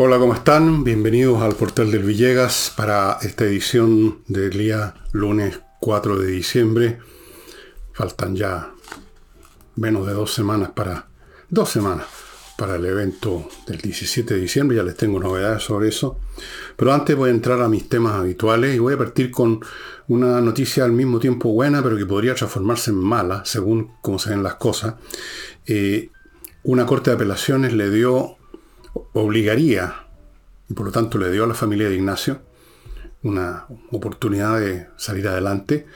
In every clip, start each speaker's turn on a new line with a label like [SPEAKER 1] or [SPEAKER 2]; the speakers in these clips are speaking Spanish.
[SPEAKER 1] Hola, ¿cómo están? Bienvenidos al Portal del Villegas para esta edición del día lunes 4 de diciembre. Faltan ya menos de dos semanas para... Dos semanas para el evento del 17 de diciembre. Ya les tengo novedades sobre eso. Pero antes voy a entrar a mis temas habituales y voy a partir con una noticia al mismo tiempo buena, pero que podría transformarse en mala, según cómo se ven las cosas. Eh, una corte de apelaciones le dio obligaría, y por lo tanto le dio a la familia de Ignacio, una oportunidad de salir adelante,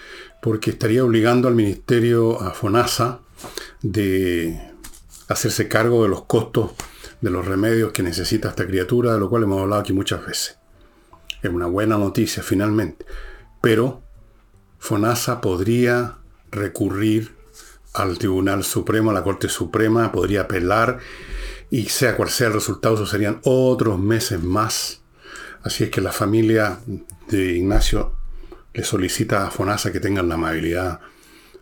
[SPEAKER 1] porque estaría obligando al ministerio, a FONASA, de hacerse cargo de los costos de los remedios que necesita esta criatura, de lo cual hemos hablado aquí muchas veces. Es una buena noticia finalmente. Pero FONASA podría recurrir al Tribunal Supremo, a la Corte Suprema, podría apelar y sea cual sea el resultado, eso serían otros meses más. Así es que la familia de Ignacio le solicita a FONASA que tengan la amabilidad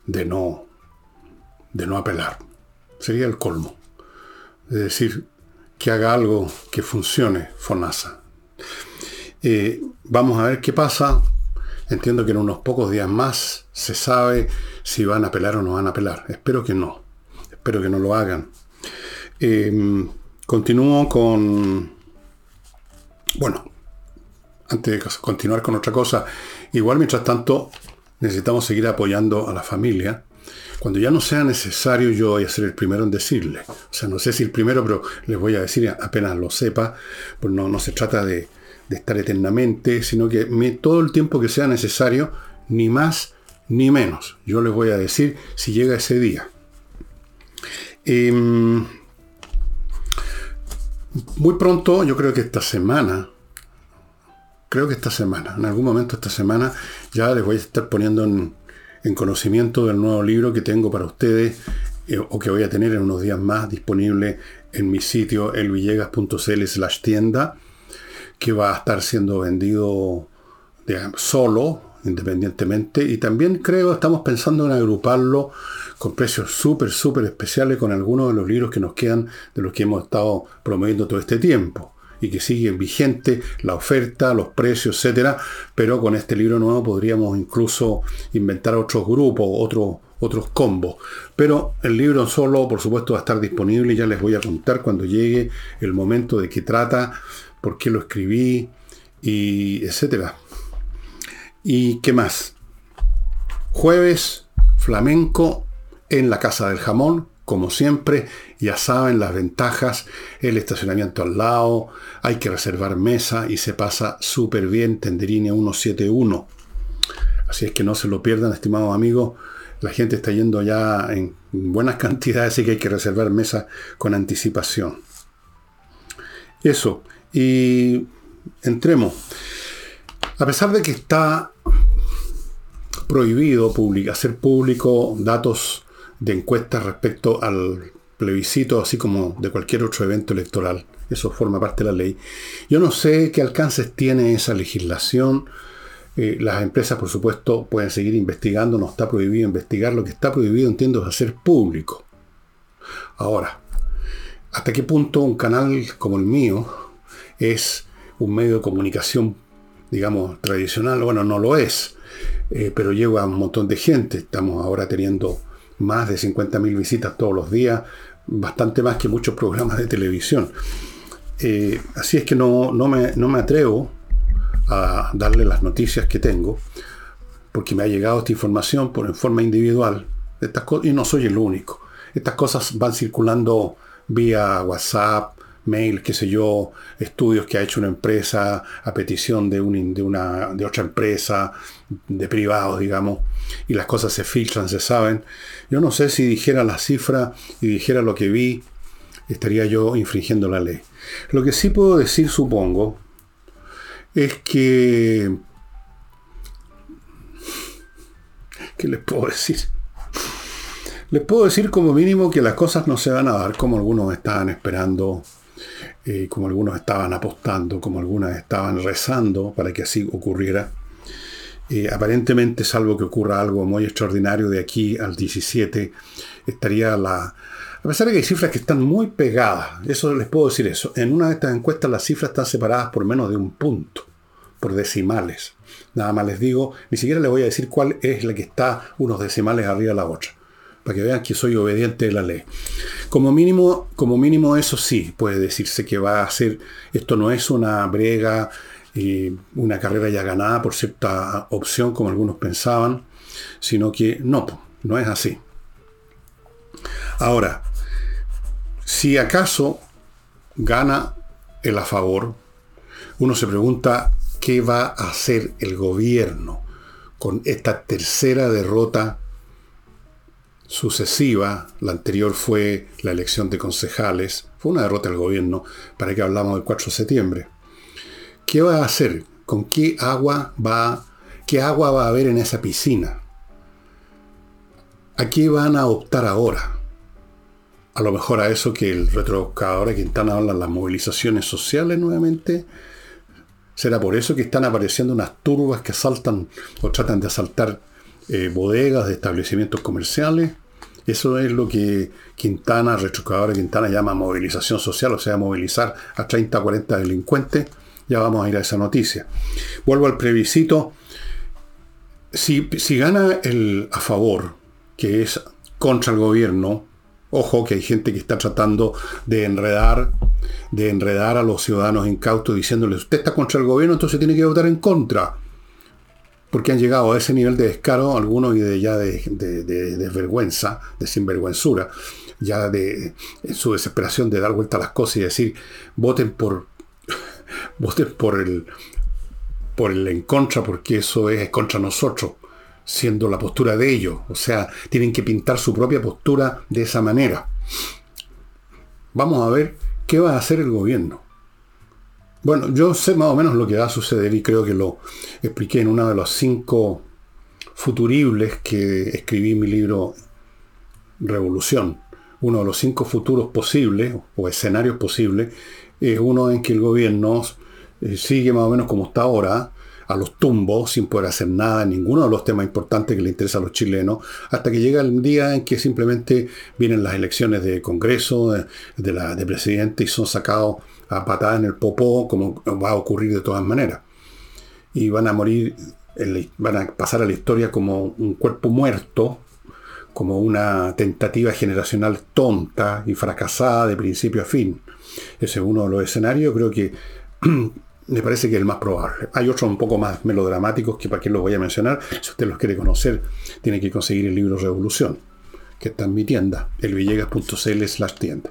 [SPEAKER 1] de no, de no apelar. Sería el colmo. Es decir, que haga algo que funcione FONASA. Eh, vamos a ver qué pasa. Entiendo que en unos pocos días más se sabe si van a apelar o no van a apelar. Espero que no. Espero que no lo hagan. Em, continúo con... Bueno, antes de continuar con otra cosa, igual mientras tanto necesitamos seguir apoyando a la familia. Cuando ya no sea necesario, yo voy a ser el primero en decirle. O sea, no sé si el primero, pero les voy a decir apenas lo sepa. Pues no, no se trata de, estar eternamente, sino que todo el tiempo que sea necesario, ni más ni menos. Yo les voy a decir si llega ese día. Em, muy pronto, yo creo que esta semana, creo que esta semana, en algún momento esta semana, ya les voy a estar poniendo en, conocimiento del nuevo libro que tengo para ustedes eh, o que voy a tener en unos días más disponible en mi sitio elvillegas.cl slash tienda, que va a estar siendo vendido solo, independientemente, y también creo, estamos pensando en agruparlo con precios súper, súper especiales con algunos de los libros que nos quedan de los que hemos estado promoviendo todo este tiempo y que siguen vigente la oferta, los precios, etcétera, pero con este libro nuevo podríamos incluso inventar otros grupos, otros otros combos. Pero el libro solo, por supuesto, va a estar disponible ya les voy a contar cuando llegue el momento de qué trata, por qué lo escribí y etcétera. ¿Y qué más? Jueves, flamenco en la Casa del Jamón, como siempre, ya saben las ventajas, el estacionamiento al lado, hay que reservar mesa y se pasa súper bien, Tenderine 171. Así es que no se lo pierdan, estimados amigos. La gente está yendo ya en buenas cantidades, así que hay que reservar mesa con anticipación. Eso. Y entremos. A pesar de que está prohibido hacer público datos de encuestas respecto al plebiscito, así como de cualquier otro evento electoral. Eso forma parte de la ley. Yo no sé qué alcances tiene esa legislación. Eh, las empresas, por supuesto, pueden seguir investigando. No está prohibido investigar. Lo que está prohibido, entiendo, es hacer público. Ahora, ¿hasta qué punto un canal como el mío es un medio de comunicación, digamos, tradicional? Bueno, no lo es. Eh, pero lleva a un montón de gente. Estamos ahora teniendo más de 50.000 visitas todos los días, bastante más que muchos programas de televisión. Eh, así es que no, me, no, me, atrevo a darle las noticias que tengo, porque me ha llegado esta información por en forma individual, estas y no soy el único. Estas cosas van circulando vía WhatsApp, mail, qué sé yo, estudios que ha hecho una empresa a petición de, de, una, de otra empresa, de privados, digamos, y las cosas se filtran, se saben. Yo no sé si dijera la cifra y dijera lo que vi, estaría yo infringiendo la ley. Lo que sí puedo decir, supongo, es que... ¿Qué les puedo decir? Les puedo decir como mínimo que las cosas no se van a dar como algunos estaban esperando, eh, como algunos estaban apostando, como algunas estaban rezando para que así ocurriera. Eh, aparentemente, salvo que ocurra algo muy extraordinario de aquí al 17, estaría la, A pesar de que hay cifras que están muy pegadas, eso les puedo decir eso. En una de estas encuestas las cifras están separadas por menos de un punto, por decimales. Nada más les digo, ni siquiera les voy a decir cuál es la que está unos decimales arriba de la otra, para que vean que soy obediente de la ley. Como mínimo, como mínimo eso sí, puede decirse que va a ser, esto no es una brega, y una carrera ya ganada por cierta opción como algunos pensaban, sino que no, no es así. Ahora, si acaso gana el a favor, uno se pregunta qué va a hacer el gobierno con esta tercera derrota sucesiva. La anterior fue la elección de concejales. Fue una derrota del gobierno, para que hablamos del 4 de septiembre. ¿Qué va a hacer? ¿Con qué agua va, qué agua va a haber en esa piscina? ¿A qué van a optar ahora? A lo mejor a eso que el retrobuscador de Quintana habla, las movilizaciones sociales nuevamente. ¿Será por eso que están apareciendo unas turbas que asaltan o tratan de asaltar eh, bodegas de establecimientos comerciales? Eso es lo que Quintana, retrocadora Quintana, llama movilización social, o sea, movilizar a 30 o 40 delincuentes. Ya vamos a ir a esa noticia. Vuelvo al plebiscito. Si, si gana el a favor, que es contra el gobierno, ojo que hay gente que está tratando de enredar, de enredar a los ciudadanos incautos diciéndoles, usted está contra el gobierno, entonces tiene que votar en contra porque han llegado a ese nivel de descaro, algunos y de ya de, desvergüenza, de sinvergüenzura, ya de su desesperación de dar vuelta a las cosas y decir, voten por, voten por el, por el en contra, porque eso es contra nosotros, siendo la postura de ellos. O sea, tienen que pintar su propia postura de esa manera. Vamos a ver qué va a hacer el gobierno. Bueno, yo sé más o menos lo que va a suceder y creo que lo expliqué en uno de los cinco futuribles que escribí en mi libro Revolución. Uno de los cinco futuros posibles o escenarios posibles es uno en que el gobierno eh, sigue más o menos como está ahora, a los tumbos, sin poder hacer nada en ninguno de los temas importantes que le interesa a los chilenos, hasta que llega el día en que simplemente vienen las elecciones de Congreso, de, la, de presidente, y son sacados a patada en el popó, como va a ocurrir de todas maneras. Y van a morir, van a pasar a la historia como un cuerpo muerto, como una tentativa generacional tonta y fracasada de principio a fin. Ese es uno de los escenarios, creo que me parece que es el más probable. Hay otros un poco más melodramáticos que para qué los voy a mencionar. Si usted los quiere conocer, tiene que conseguir el libro Revolución, que está en mi tienda, elvillegas.cl slash tienda.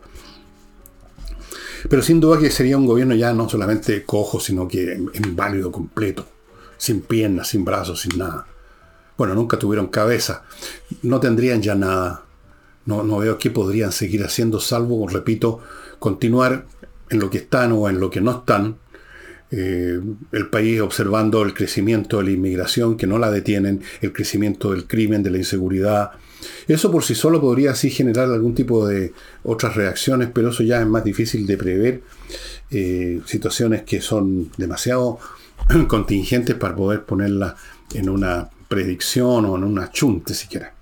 [SPEAKER 1] Pero sin duda que sería un gobierno ya no solamente cojo, sino que inválido completo, sin piernas, sin brazos, sin nada. Bueno, nunca tuvieron cabeza, no tendrían ya nada. No, no veo qué podrían seguir haciendo, salvo, repito, continuar en lo que están o en lo que no están, eh, el país observando el crecimiento de la inmigración, que no la detienen, el crecimiento del crimen, de la inseguridad, eso por sí solo podría así generar algún tipo de otras reacciones, pero eso ya es más difícil de prever. Eh, situaciones que son demasiado contingentes para poder ponerlas en una predicción o en una chunte siquiera.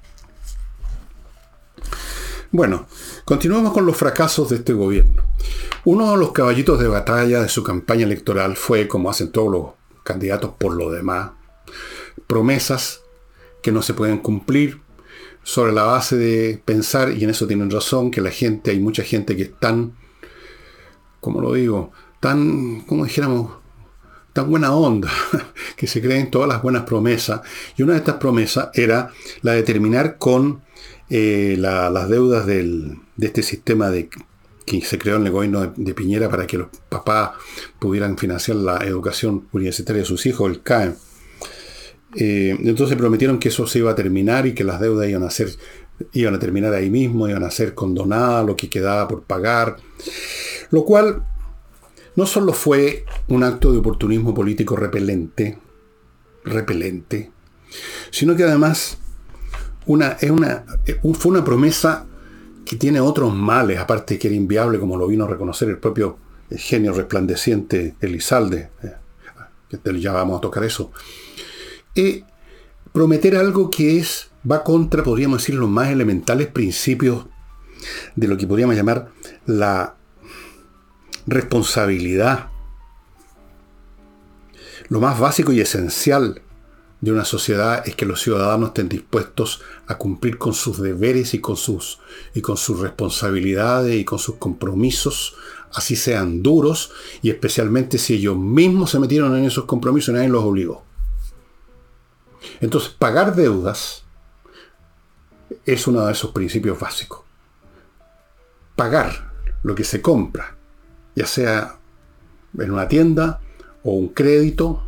[SPEAKER 1] Bueno, continuamos con los fracasos de este gobierno. Uno de los caballitos de batalla de su campaña electoral fue, como hacen todos los candidatos por lo demás, promesas que no se pueden cumplir, sobre la base de pensar, y en eso tienen razón, que la gente, hay mucha gente que es tan, como lo digo, tan, como dijéramos, tan buena onda, que se creen todas las buenas promesas. Y una de estas promesas era la de terminar con eh, las deudas de este sistema de, que se creó en el gobierno de, de, Piñera para que los papás pudieran financiar la educación universitaria de sus hijos, el CAE. Eh, entonces prometieron que eso se iba a terminar y que las deudas iban a ser, iban a terminar ahí mismo, iban a ser condonadas, lo que quedaba por pagar. Lo cual no solo fue un acto de oportunismo político repelente, repelente, sino que además una, es una, fue una promesa que tiene otros males, aparte que era inviable, como lo vino a reconocer el propio genio resplandeciente Elizalde, eh, que ya vamos a tocar eso prometer algo que es, va contra, podríamos decir, los más elementales principios de lo que podríamos llamar la responsabilidad. Lo más básico y esencial de una sociedad es que los ciudadanos estén dispuestos a cumplir con sus deberes y con sus, y con sus responsabilidades y con sus compromisos, así sean duros, y especialmente si ellos mismos se metieron en esos compromisos y nadie los obligó. Entonces, pagar deudas es uno de esos principios básicos. Pagar lo que se compra, ya sea en una tienda o un crédito,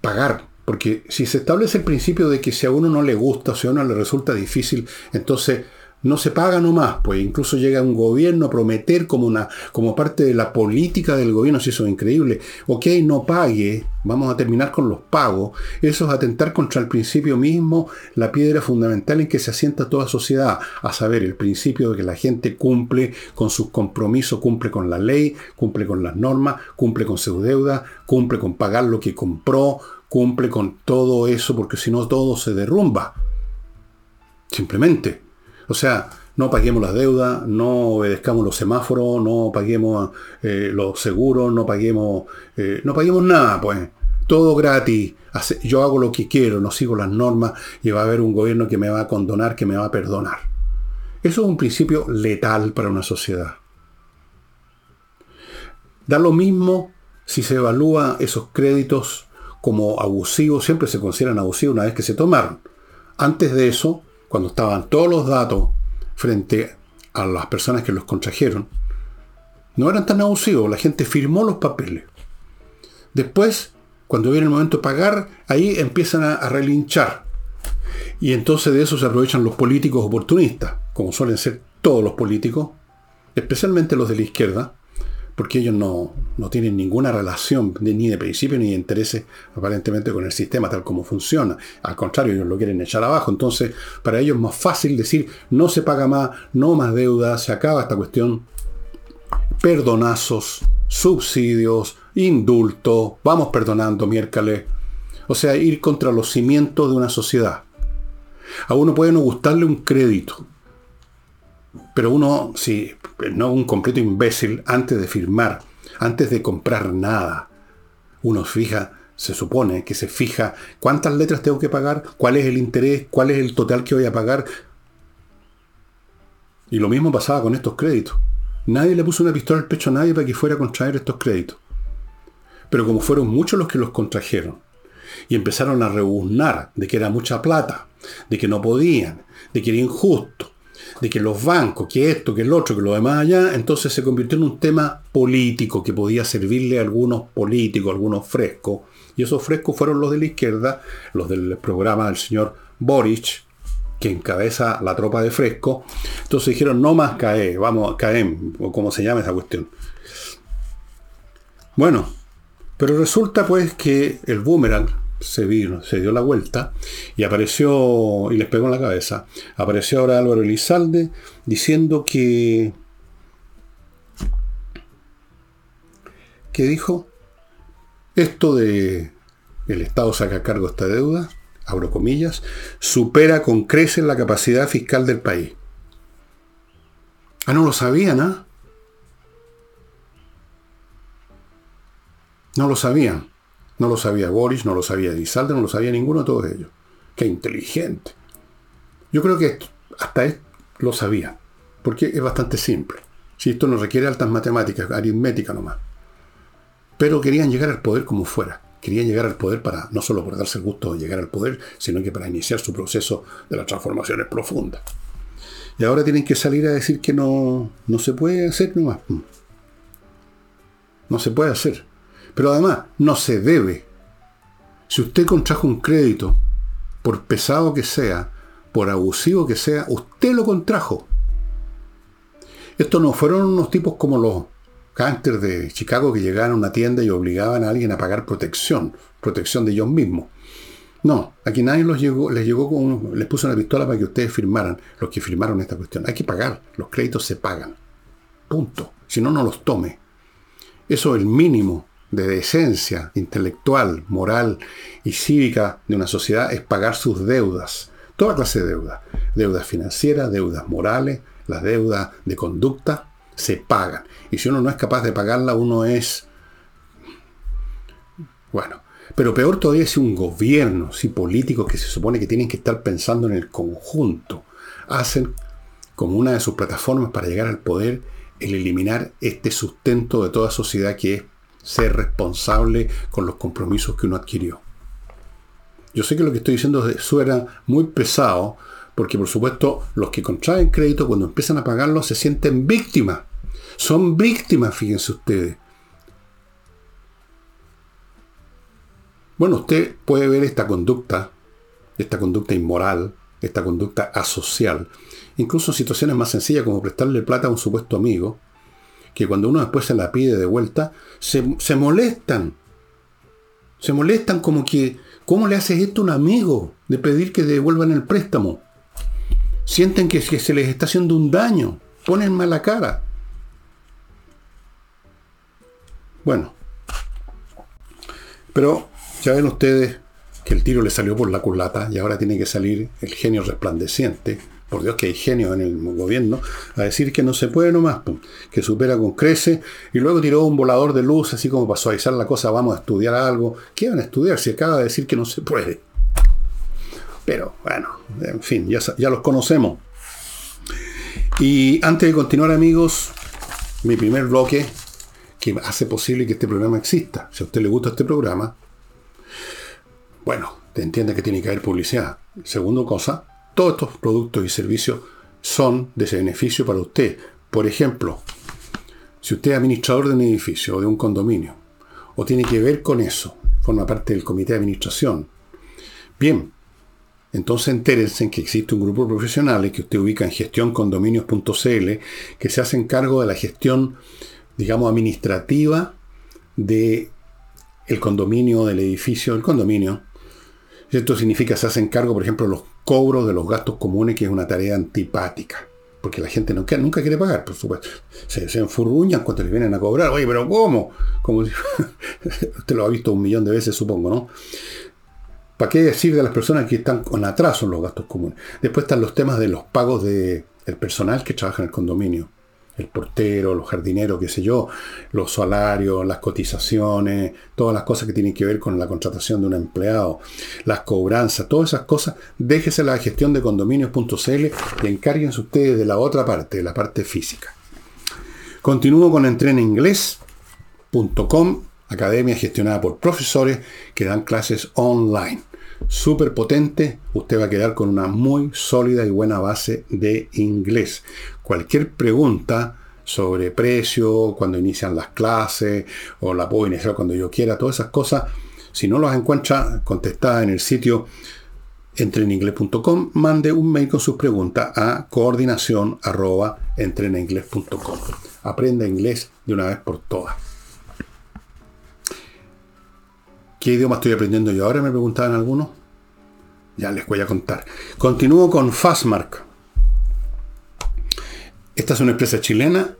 [SPEAKER 1] pagar porque si se establece el principio de que si a uno no le gusta si a uno le resulta difícil, entonces no se paga nomás, pues incluso llega un gobierno a prometer como, una, como parte de la política del gobierno, si eso es increíble, ok, no pague, vamos a terminar con los pagos, eso es atentar contra el principio mismo, la piedra fundamental en que se asienta toda sociedad, a saber, el principio de que la gente cumple con sus compromisos, cumple con la ley, cumple con las normas, cumple con su deuda, cumple con pagar lo que compró, cumple con todo eso, porque si no todo se derrumba. Simplemente. O sea, no paguemos las deudas, no obedezcamos los semáforos, no paguemos eh, los seguros, no paguemos, eh, no paguemos nada, pues. Todo gratis. Yo hago lo que quiero, no sigo las normas y va a haber un gobierno que me va a condonar, que me va a perdonar. Eso es un principio letal para una sociedad. Da lo mismo si se evalúa esos créditos como abusivos, siempre se consideran abusivos una vez que se tomaron. Antes de eso, cuando estaban todos los datos frente a las personas que los contrajeron, no eran tan abusivos, la gente firmó los papeles. Después, cuando viene el momento de pagar, ahí empiezan a, a relinchar. Y entonces de eso se aprovechan los políticos oportunistas, como suelen ser todos los políticos, especialmente los de la izquierda, porque ellos no, tienen ninguna relación ni de principio ni de intereses aparentemente con el sistema tal como funciona. Al contrario, ellos lo quieren echar abajo. Entonces, para ellos es más fácil decir, no se paga más, no más deuda, se acaba esta cuestión. Perdonazos, subsidios, indulto, vamos perdonando miércoles. O sea, ir contra los cimientos de una sociedad. A uno puede no gustarle un crédito, pero uno, si no un completo imbécil, antes de firmar, antes de comprar nada, uno fija, se supone que se fija cuántas letras tengo que pagar, cuál es el interés, cuál es el total que voy a pagar. Y lo mismo pasaba con estos créditos. Nadie le puso una pistola al pecho a nadie para que fuera a contraer estos créditos. Pero como fueron muchos los que los contrajeron, y empezaron a rebuznar de que era mucha plata, de que no podían, de que era injusto, de que los bancos, que esto, que el otro, que lo demás allá, entonces se convirtió en un tema político que podía servirle a algunos políticos, algunos frescos. Y esos frescos fueron los de la izquierda, los del programa del señor Boric, que encabeza la tropa de fresco. Entonces dijeron, no más CAE, vamos, CAEM, o como se llama esa cuestión. Bueno, pero resulta pues que el boomerang se vino, se dio la vuelta y apareció, y les pegó en la cabeza, apareció ahora Álvaro Elizalde diciendo que, que dijo, esto de el Estado saca a cargo esta deuda, abro comillas, supera con creces la capacidad fiscal del país. Ah, no lo sabían, ¿ah? No lo sabían. No lo sabía Boris, no lo sabía Elizalde, no lo sabía ninguno de todos ellos. Qué inteligente. Yo creo que hasta él lo sabía, porque es bastante simple. Si esto no requiere altas matemáticas, aritmética nomás. Pero querían llegar al poder como fuera. Querían llegar al poder para, no solo por darse el gusto de llegar al poder, sino que para iniciar su proceso de las transformaciones profundas. Y ahora tienen que salir a decir que no, no se puede hacer nomás. No se puede hacer. Pero además, no se debe. Si usted contrajo un crédito, por pesado que sea, por abusivo que sea, usted lo contrajo. Estos no fueron unos tipos como los cánters de Chicago que llegaban a una tienda y obligaban a alguien a pagar protección, protección de ellos mismos. No, aquí nadie les llegó les puso una pistola para que ustedes firmaran, los que firmaron esta cuestión. Hay que pagar, los créditos se pagan. Punto. Si no, no los tome. Eso es el mínimo de decencia intelectual, moral y cívica de una sociedad es pagar sus deudas. Toda clase de deudas. Deudas financieras, deudas morales, las deudas de conducta se pagan. Y si uno no es capaz de pagarla, uno es... Bueno, pero peor todavía es un gobierno, si políticos que se supone que tienen que estar pensando en el conjunto, hacen como una de sus plataformas para llegar al poder el eliminar este sustento de toda sociedad que es ser responsable con los compromisos que uno adquirió. Yo sé que lo que estoy diciendo suena muy pesado, porque por supuesto los que contraen crédito cuando empiezan a pagarlo se sienten víctimas. Son víctimas, fíjense ustedes. Bueno, usted puede ver esta conducta, esta conducta inmoral, esta conducta asocial, incluso en situaciones más sencillas como prestarle plata a un supuesto amigo, que cuando uno después se la pide de vuelta, se, se molestan. Se molestan como que, ¿cómo le haces esto a un amigo de pedir que devuelvan el préstamo? Sienten que, que se les está haciendo un daño, ponen mala cara. Bueno, pero ya ven ustedes que el tiro le salió por la culata y ahora tiene que salir el genio resplandeciente, por Dios que hay genio en el gobierno, a decir que no se puede nomás, que supera con crece, y luego tiró un volador de luz, así como para suavizar la cosa, vamos a estudiar algo. ¿Qué van a estudiar si acaba de decir que no se puede? Pero bueno, en fin, ya, ya los conocemos. Y antes de continuar amigos, mi primer bloque que hace posible que este programa exista. Si a usted le gusta este programa, bueno, te entiende que tiene que haber publicidad. Segundo cosa, todos estos productos y servicios son de ese beneficio para usted. Por ejemplo, si usted es administrador de un edificio o de un condominio, o tiene que ver con eso, forma parte del comité de administración, bien, entonces entérense en que existe un grupo de profesionales que usted ubica en gestioncondominios.cl que se hacen cargo de la gestión, digamos, administrativa de condominio, del edificio, del condominio, esto significa que se hacen cargo, por ejemplo, los cobros de los gastos comunes, que es una tarea antipática. Porque la gente nunca, nunca quiere pagar, por supuesto. Se, enfurruñan cuando les vienen a cobrar. Oye, pero ¿cómo? Como si, usted lo ha visto un millón de veces, supongo, ¿no? ¿Para qué decir de las personas que están con atraso en los gastos comunes? Después están los temas de los pagos del personal que trabaja en el condominio el portero, los jardineros, qué sé yo, los salarios, las cotizaciones, todas las cosas que tienen que ver con la contratación de un empleado, las cobranzas, todas esas cosas, déjese la gestión de condominios.cl y encárguense ustedes de la otra parte, de la parte física. Continúo con entreninglés.com, academia gestionada por profesores que dan clases online. Súper potente, usted va a quedar con una muy sólida y buena base de inglés cualquier pregunta sobre precio, cuando inician las clases, o la puedo iniciar cuando yo quiera, todas esas cosas, si no las encuentra contestadas en el sitio entreninglés.com, mande un mail con sus preguntas a coordinación Aprenda inglés de una vez por todas. ¿Qué idioma estoy aprendiendo yo ahora? Me preguntaban algunos. Ya les voy a contar. Continúo con Fastmark. Esta es una empresa chilena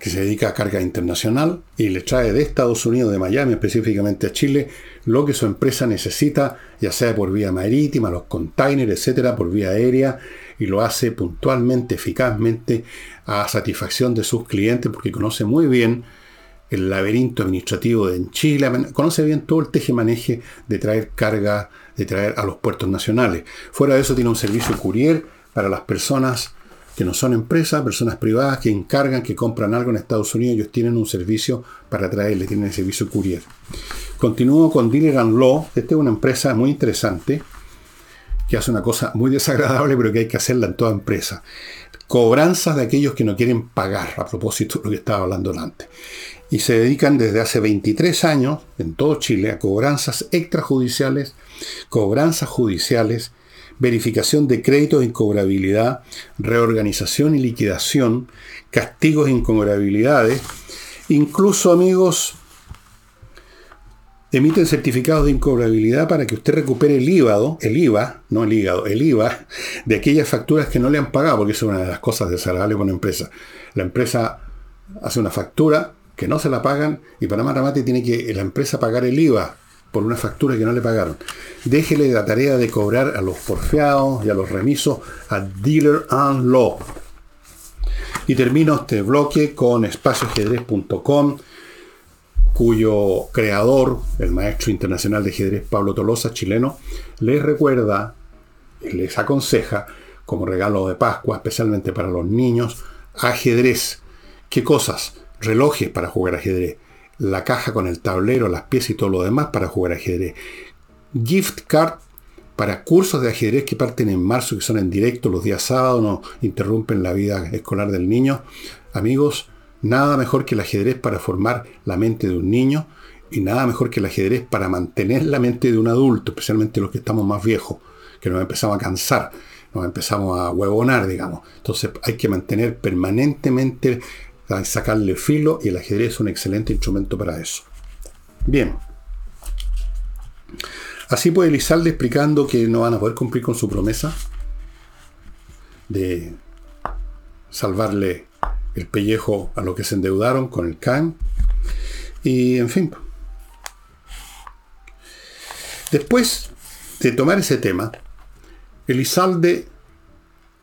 [SPEAKER 1] que se dedica a carga internacional y le trae de Estados Unidos, de Miami específicamente a Chile, lo que su empresa necesita, ya sea por vía marítima, los containers, etcétera, por vía aérea, y lo hace puntualmente, eficazmente, a satisfacción de sus clientes, porque conoce muy bien el laberinto administrativo en Chile, conoce bien todo el teje-maneje de traer carga, de traer a los puertos nacionales. Fuera de eso, tiene un servicio courier para las personas que no son empresas, personas privadas que encargan, que compran algo en Estados Unidos, ellos tienen un servicio para traerle, tienen el servicio courier. Continúo con Dealer and Law, esta es una empresa muy interesante, que hace una cosa muy desagradable, pero que hay que hacerla en toda empresa. Cobranzas de aquellos que no quieren pagar, a propósito de lo que estaba hablando antes. Y se dedican desde hace 23 años, en todo Chile, a cobranzas extrajudiciales, cobranzas judiciales, verificación de créditos de incobrabilidad, reorganización y liquidación, castigos e incobrabilidades. Incluso, amigos, emiten certificados de incobrabilidad para que usted recupere el IVA, el IVA, no el hígado, el IVA de aquellas facturas que no le han pagado, porque es una de las cosas desagradables con una empresa. La empresa hace una factura que no se la pagan y para Maramate tiene que la empresa pagar el IVA por una factura que no le pagaron. Déjele la tarea de cobrar a los porfeados y a los remisos a Dealer and Law. Y termino este bloque con espacioajedrez.com, cuyo creador, el maestro internacional de ajedrez Pablo Tolosa, chileno, les recuerda, les aconseja, como regalo de Pascua, especialmente para los niños, ajedrez. ¿Qué cosas? Relojes para jugar ajedrez. La caja con el tablero, las piezas y todo lo demás para jugar ajedrez. Gift card para cursos de ajedrez que parten en marzo, que son en directo los días sábados, no interrumpen la vida escolar del niño. Amigos, nada mejor que el ajedrez para formar la mente de un niño y nada mejor que el ajedrez para mantener la mente de un adulto, especialmente los que estamos más viejos, que nos empezamos a cansar, nos empezamos a huevonar, digamos. Entonces hay que mantener permanentemente, sacarle filo y el ajedrez es un excelente instrumento para eso. Bien. Así pues Elizalde explicando que no van a poder cumplir con su promesa de salvarle el pellejo a los que se endeudaron con el CAN. Y en fin. Después de tomar ese tema, Elizalde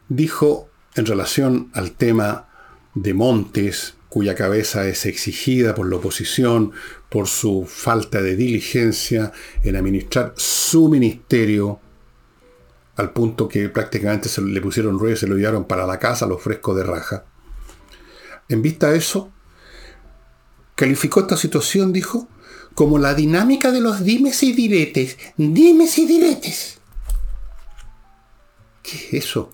[SPEAKER 1] dijo en relación al tema de Montes, cuya cabeza es exigida por la oposición por su falta de diligencia en administrar su ministerio, al punto que prácticamente se le pusieron ruedas y se lo llevaron para la casa los frescos de raja. En vista de eso, calificó esta situación, dijo, como la dinámica de los dimes y diretes. Dimes y diretes. ¿Qué es eso?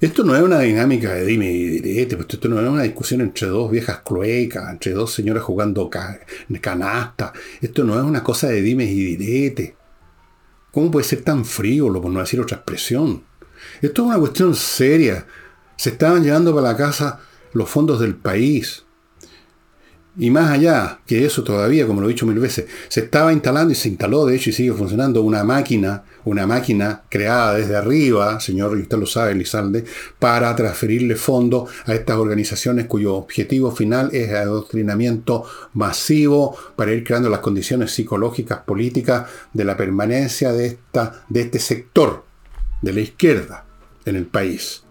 [SPEAKER 1] Esto no es una dinámica de dime y direte, pues esto no es una discusión entre dos viejas cloecas, entre dos señoras jugando canasta. Esto no es una cosa de dime y direte. ¿Cómo puede ser tan frío, por no decir otra expresión? Esto es una cuestión seria. Se estaban llevando para la casa los fondos del país. Y más allá que eso todavía, como lo he dicho mil veces, se estaba instalando y se instaló, de hecho, y sigue funcionando una máquina, una máquina creada desde arriba, señor, y usted lo sabe, Lizalde, para transferirle fondos a estas organizaciones cuyo objetivo final es el adoctrinamiento masivo para ir creando las condiciones psicológicas, políticas de la permanencia de, esta, de este sector de la izquierda en el país.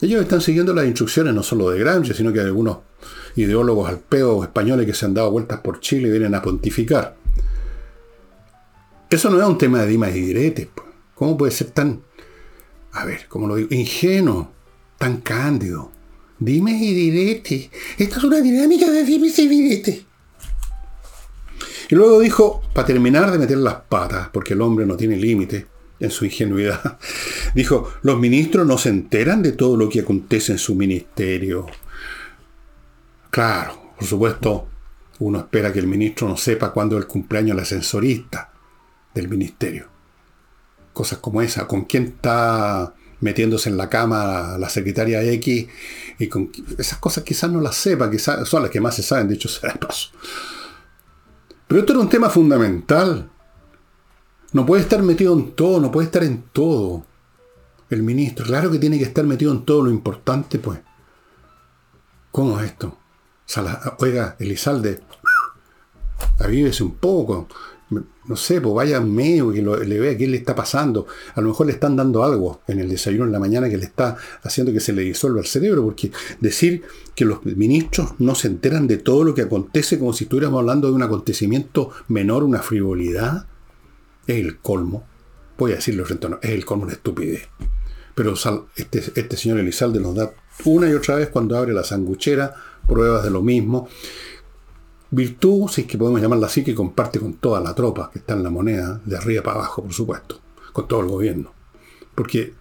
[SPEAKER 1] Ellos están siguiendo las instrucciones no solo de Gramsci, sino que de algunos ideólogos alpeos españoles que se han dado vueltas por Chile y vienen a pontificar. Eso no es un tema de dimas y diretes. ¿Cómo puede ser tan, a ver, ¿cómo lo digo? Ingenuo, tan cándido. Dimes y diretes. Esta es una dinámica de dimes y diretes. Y luego dijo, para terminar de meter las patas, porque el hombre no tiene límite, en su ingenuidad. Dijo, los ministros no se enteran de todo lo que acontece en su ministerio. Claro, por supuesto, uno espera que el ministro no sepa cuándo es el cumpleaños del ascensorista del ministerio. Cosas como esa, con quién está metiéndose en la cama la secretaria X, y con esas cosas quizás no las sepa, quizás son las que más se saben, de hecho, será paso. Pero esto era un tema fundamental no puede estar metido en todo, no puede estar en todo. El ministro, claro que tiene que estar metido en todo lo importante, pues. ¿Cómo es esto? oiga, Elizalde, avívese un poco. No sé, pues vaya medio que le vea qué le está pasando. A lo mejor le están dando algo en el desayuno en la mañana que le está haciendo que se le disuelva el cerebro, porque decir que los ministros no se enteran de todo lo que acontece como si estuviéramos hablando de un acontecimiento menor, una frivolidad, es el colmo, voy a decirlo frente a es el colmo de estupidez. Pero este, este señor Elizalde nos da una y otra vez cuando abre la sanguchera pruebas de lo mismo. Virtud, si es que podemos llamarla así, que comparte con toda la tropa que está en la moneda, de arriba para abajo, por supuesto, con todo el gobierno. Porque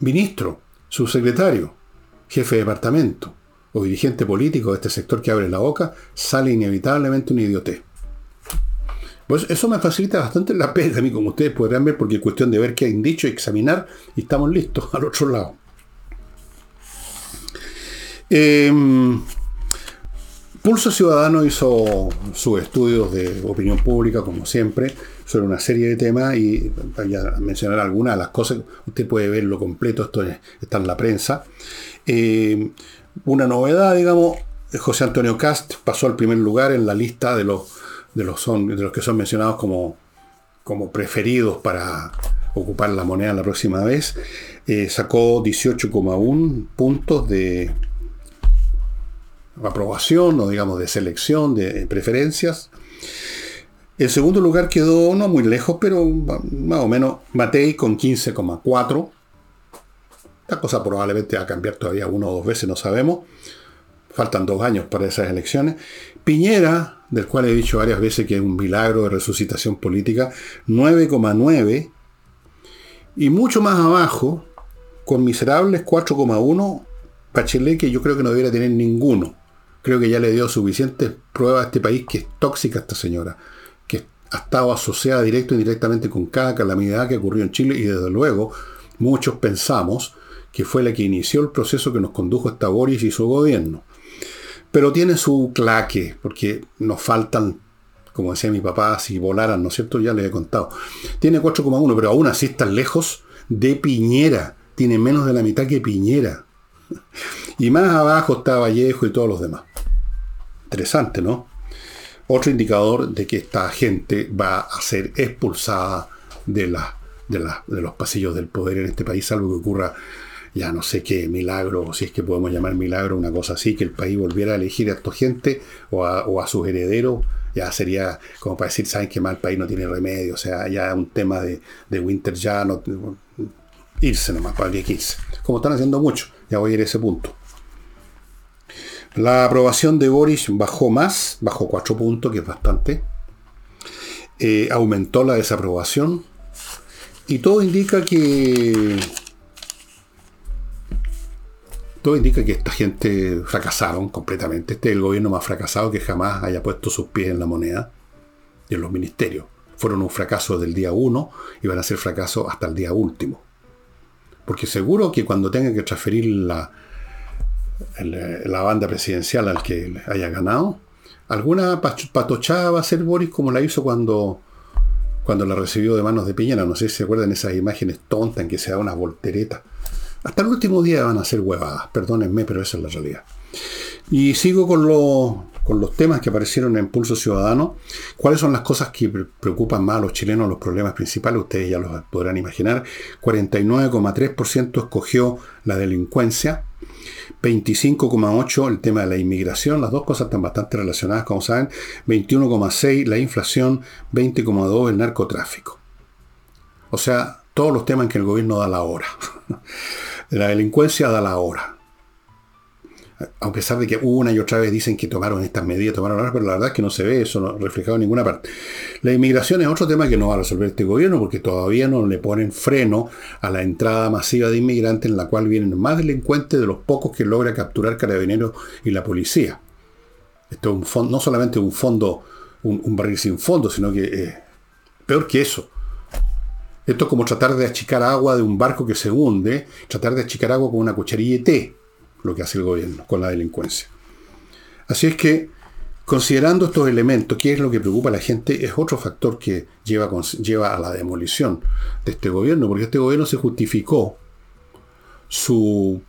[SPEAKER 1] ministro, subsecretario, jefe de departamento o dirigente político de este sector que abre la boca, sale inevitablemente un idiotez. Pues eso me facilita bastante la pega a mí, como ustedes podrán ver, porque es cuestión de ver qué han dicho, examinar y estamos listos al otro lado. Em, Pulso Ciudadano hizo sus estudios de opinión pública, como siempre, sobre una serie de temas y voy a mencionar algunas de las cosas. Usted puede verlo completo, esto está en la prensa. Em, una novedad, digamos, José Antonio Cast pasó al primer lugar en la lista de los de los, son, de los que son mencionados como, como preferidos para, ocupar la moneda la próxima vez, eh, sacó 18,1 puntos de aprobación o digamos de selección, de preferencias. En segundo lugar quedó no muy lejos, pero más o menos Matei con 15,4. La cosa probablemente va a cambiar todavía una o dos veces, no sabemos. Faltan dos años para esas elecciones. Piñera, del cual he dicho varias veces que es un milagro de resucitación política, 9,9. Y mucho más abajo, con miserables 4,1, Bachelet, que yo creo que no debería tener ninguno. Creo que ya le dio suficientes pruebas a este país que es tóxica esta señora ha estado asociada directo e indirectamente con cada calamidad que ocurrió en Chile y desde luego muchos pensamos que fue la que inició el proceso que nos condujo hasta Boris y su gobierno. Pero tiene su claque, porque nos faltan, como decía mi papá, si volaran, ¿no es cierto? Ya les he contado. Tiene 4,1, pero aún así está lejos de Piñera. Tiene menos de la mitad que Piñera. Y más abajo está Vallejo y todos los demás. Interesante, ¿no? otro indicador de que esta gente va a ser expulsada de, los pasillos del poder en este país, algo que ocurra, ya no sé qué, milagro, si es que podemos llamar milagro, una cosa así, que el país volviera a elegir a esta gente o a, o a sus herederos, ya sería como para decir, saben que mal país no tiene remedio, o sea, ya un tema de, de Winter ya no... Irse nomás, para que irse. Como están haciendo mucho, ya voy a ir a ese punto. La aprobación de Boris bajó más, bajó 4 puntos, que es bastante. Eh, aumentó la desaprobación. Y todo indica que. Todo indica que esta gente fracasaron completamente. Este es el gobierno más fracasado que jamás haya puesto sus pies en la moneda y en los ministerios. Fueron un fracaso del día 1 y van a ser fracaso hasta el día último. Porque seguro que cuando tengan que transferir la, la banda presidencial al que haya ganado, alguna patochada va a ser Boris como la hizo cuando, cuando la recibió de manos de Piñera. No sé si se acuerdan esas imágenes tontas en que se da unas volteretas. Hasta el último día van a ser huevadas, perdónenme, pero esa es la realidad. Y sigo con, con los temas que aparecieron en Pulso Ciudadano. ¿Cuáles son las cosas que preocupan más a los chilenos, los problemas principales? Ustedes ya los podrán imaginar. 49,3% escogió la delincuencia. 25,8 el tema de la inmigración, las dos cosas están bastante relacionadas, como saben, 21,6 la inflación, 20,2 el narcotráfico. O sea, todos los temas en que el gobierno da la hora. la delincuencia da la hora a pesar de que una y otra vez dicen que tomaron estas medidas, tomaron ahora, pero la verdad es que no se ve eso no, reflejado en ninguna parte. La inmigración es otro tema que no va a resolver este gobierno porque todavía no le ponen freno a la entrada masiva de inmigrantes en la cual vienen más delincuentes de los pocos que logra capturar carabineros y la policía. Esto es un fondo, no solamente un fondo, un, barril sin fondo, sino que peor que eso. Esto es como tratar de achicar agua de un barco que se hunde, tratar de achicar agua con una cucharilla de té lo que hace el gobierno con la delincuencia. Así es que, considerando estos elementos, ¿qué es lo que preocupa a la gente? Es otro factor que lleva, lleva a la demolición de este gobierno, porque este gobierno se justificó su,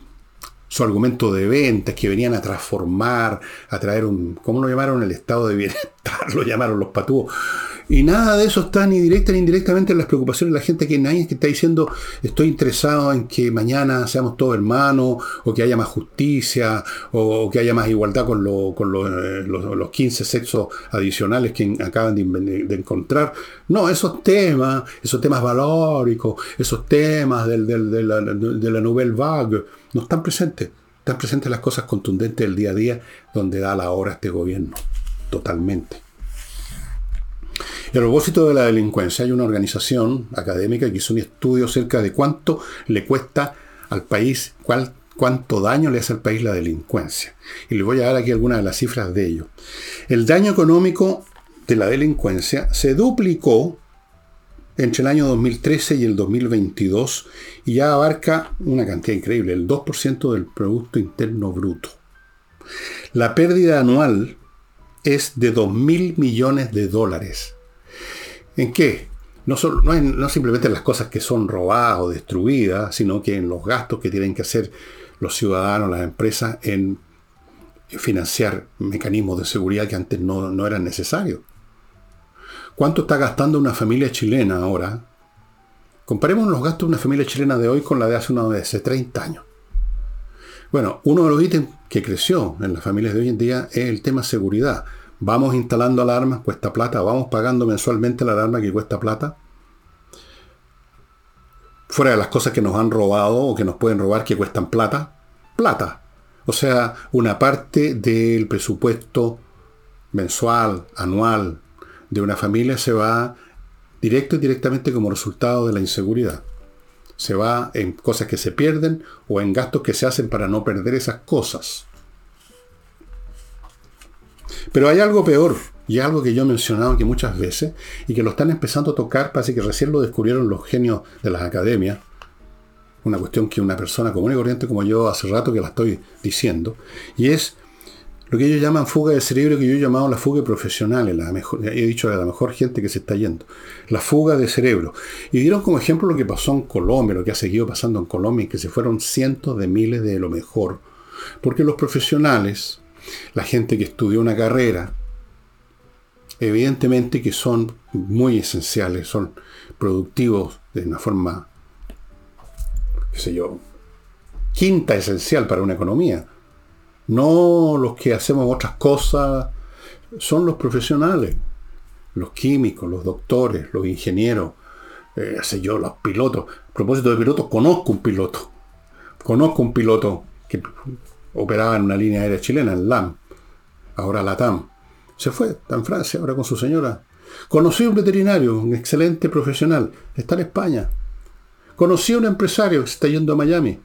[SPEAKER 1] su argumento de ventas, que venían a transformar, a traer un, ¿cómo lo llamaron? El estado de bienestar, lo llamaron los patúos y nada de eso está ni directa ni indirectamente en las preocupaciones de la gente, que nadie que está diciendo estoy interesado en que mañana seamos todos hermanos, o que haya más justicia, o, que haya más igualdad con, eh, los, 15 sexos adicionales que acaban de, encontrar. No, esos temas, esos temas valóricos, esos temas de, la, de la Nouvelle Vague, no están presentes. Están presentes las cosas contundentes del día a día donde da la hora este gobierno. Totalmente. Y a propósito de la delincuencia, hay una organización académica que hizo un estudio acerca de cuánto le cuesta al país, cuánto daño le hace al país la delincuencia. Y les voy a dar aquí algunas de las cifras de ello. El daño económico de la delincuencia se duplicó entre el año 2013 y el 2022 y ya abarca una cantidad increíble, el 2% del Producto Interno Bruto. La pérdida anual es de 2 mil millones de dólares. ¿En qué? No, no, simplemente en las cosas que son robadas o destruidas, sino que en los gastos que tienen que hacer los ciudadanos, las empresas, en financiar mecanismos de seguridad que antes no, no eran necesarios. ¿Cuánto está gastando una familia chilena ahora Comparemos los gastos de una familia chilena de hoy con la de hace unos hace 30 años. Bueno, uno de los ítems que creció en las familias de hoy en día es el tema seguridad. Vamos instalando alarmas, cuesta plata, vamos pagando mensualmente la alarma que cuesta plata. Fuera de las cosas que nos han robado o que nos pueden robar que cuestan plata, plata. O sea, una parte del presupuesto mensual, anual de una familia se va directo y directamente como resultado de la inseguridad. Se va en cosas que se pierden o en gastos que se hacen para no perder esas cosas. Pero hay algo peor, y algo que yo he mencionado aquí muchas veces, y que lo están empezando a tocar, parece que recién lo descubrieron los genios de las academias, una cuestión que una persona común y corriente como yo hace rato que la estoy diciendo, y es lo que ellos llaman fuga de cerebro, que yo he llamado la fuga profesional, la mejor, he dicho a la mejor gente que se está yendo, la fuga de cerebro. Y dieron como ejemplo lo que pasó en Colombia, lo que ha seguido pasando en Colombia, que se fueron cientos de miles de lo mejor, porque los profesionales, la gente que estudió una carrera, evidentemente que son muy esenciales, son productivos de una forma, qué sé yo, quinta esencial para una economía. No los que hacemos otras cosas, son los profesionales, los químicos, los doctores, los ingenieros, eh, sé yo, los pilotos. A propósito de pilotos, conozco un piloto. Conozco un piloto que operaba en una línea aérea chilena, en LAM, ahora LATAM. Se fue, está en Francia, ahora con su señora. Conocí un veterinario, un excelente profesional, está en España. Conocí a un empresario que está yendo a Miami.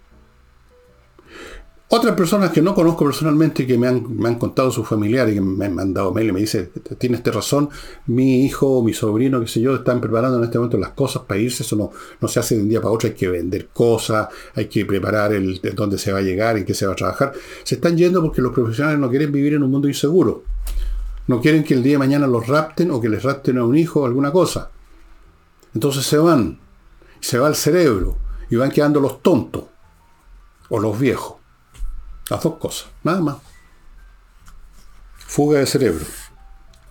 [SPEAKER 1] Otras personas que no conozco personalmente y que me han, me han contado sus familiares, que me han mandado mail y me dicen, tienes este razón, mi hijo, mi sobrino, qué sé yo, están preparando en este momento las cosas para irse, eso no, no se hace de un día para otro, hay que vender cosas, hay que preparar el, de dónde se va a llegar, y qué se va a trabajar. Se están yendo porque los profesionales no quieren vivir en un mundo inseguro. No quieren que el día de mañana los rapten o que les rapten a un hijo o alguna cosa. Entonces se van, se va el cerebro y van quedando los tontos o los viejos. Las dos cosas, nada más. Fuga de cerebro.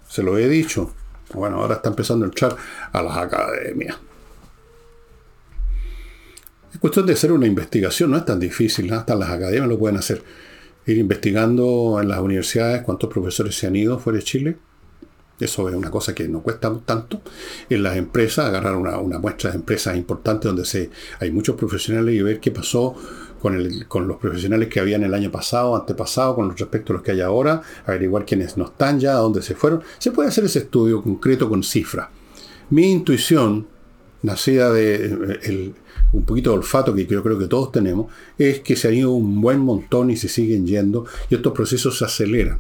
[SPEAKER 1] Se lo he dicho. Bueno, ahora está empezando a entrar a las academias. Es cuestión de hacer una investigación, no es tan difícil, hasta las academias lo pueden hacer. Ir investigando en las universidades cuántos profesores se han ido fuera de Chile. Eso es una cosa que no cuesta tanto. En las empresas, agarrar una, una muestra de empresas importantes donde se, hay muchos profesionales y ver qué pasó con, los profesionales que habían el año pasado, antepasado, con respecto a los que hay ahora, averiguar quiénes no están ya, dónde se fueron. Se puede hacer ese estudio concreto con cifras. Mi intuición, nacida de eh, un poquito de olfato que yo creo que todos tenemos, es que se han ido un buen montón y se siguen yendo y estos procesos se aceleran.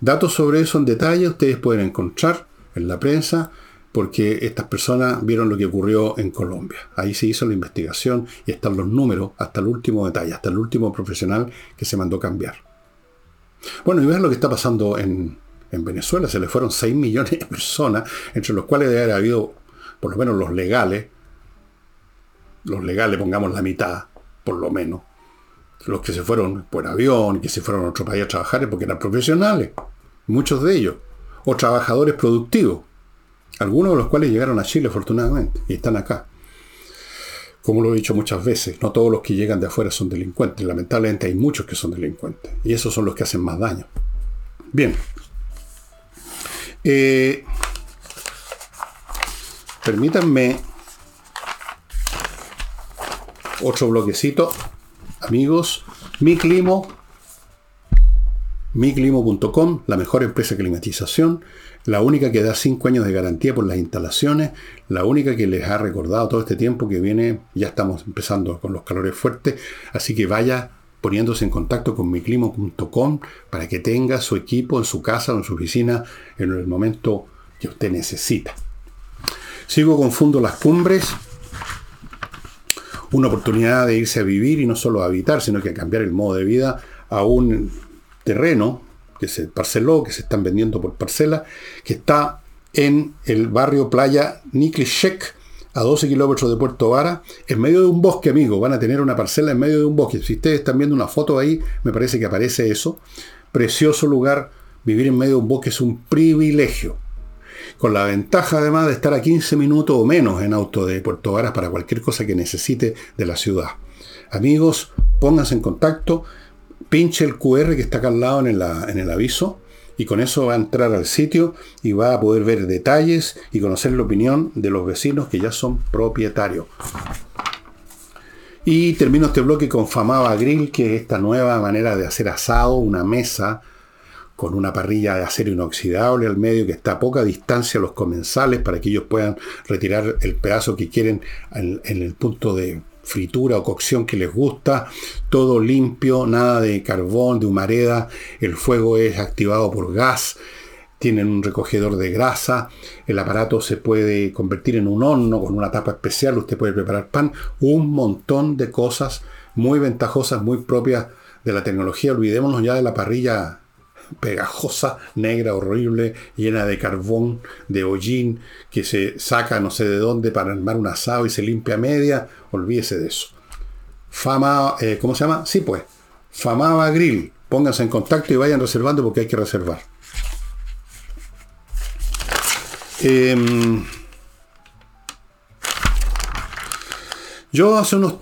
[SPEAKER 1] Datos sobre eso en detalle ustedes pueden encontrar en la prensa porque estas personas vieron lo que ocurrió en Colombia. Ahí se hizo la investigación y están los números hasta el último detalle, hasta el último profesional que se mandó cambiar. Bueno, y vean lo que está pasando en, Venezuela. Se le fueron 6 millones de personas, entre los cuales debe haber habido, por lo menos los legales, los legales pongamos la mitad, por lo menos, los que se fueron por avión, que se fueron a otro país a trabajar, porque eran profesionales, muchos de ellos, o trabajadores productivos algunos de los cuales llegaron a Chile afortunadamente y están acá. Como lo he dicho muchas veces, no todos los que llegan de afuera son delincuentes. Lamentablemente hay muchos que son delincuentes. Y esos son los que hacen más daño. Bien. Eh, permítanme otro bloquecito. Amigos, mi climo, miclimo.com, la mejor empresa de climatización la única que da cinco años de garantía por las instalaciones, la única que les ha recordado todo este tiempo que viene, ya estamos empezando con los calores fuertes, así que vaya poniéndose en contacto con miclimo.com para que tenga su equipo en su casa o en su oficina en el momento que usted necesita. Sigo con Fundo Las Cumbres, una oportunidad de irse a vivir y no solo a habitar, sino que a cambiar el modo de vida a un terreno que se parceló, que se están vendiendo por parcela, que está en el barrio Playa Niklishek, a 12 kilómetros de Puerto Vara, en medio de un bosque, amigo. Van a tener una parcela en medio de un bosque. Si ustedes están viendo una foto ahí, me parece que aparece eso. Precioso lugar. Vivir en medio de un bosque es un privilegio. con la ventaja además de estar a 15 minutos o menos en auto de Puerto Varas para cualquier cosa que necesite de la ciudad. Amigos, pónganse en contacto, pinche el QR que está acá al lado en el aviso y con eso va a entrar al sitio y va a poder ver detalles y conocer la opinión de los vecinos que ya son propietarios. Y termino este bloque con Famaba Grill, que es esta nueva manera de hacer asado, una mesa con una parrilla de acero inoxidable al medio que está a poca distancia a los comensales para que ellos puedan retirar el pedazo que quieren en, en el punto de fritura o cocción que les gusta, todo limpio, nada de carbón, de humareda, el fuego es activado por gas, tienen un recogedor de grasa, el aparato se puede convertir en un horno con una tapa especial, usted puede preparar pan, un montón de cosas muy ventajosas, muy propias de la tecnología. Olvidémonos ya de la parrilla pegajosa, negra, horrible, llena de carbón, de hollín, que se saca no sé de dónde para armar un asado y se limpia media. Olvídese de eso. Fama, eh, ¿cómo se llama? Sí, pues. Famaba Grill. Pónganse en contacto y vayan reservando porque hay que reservar. Em, yo hace unos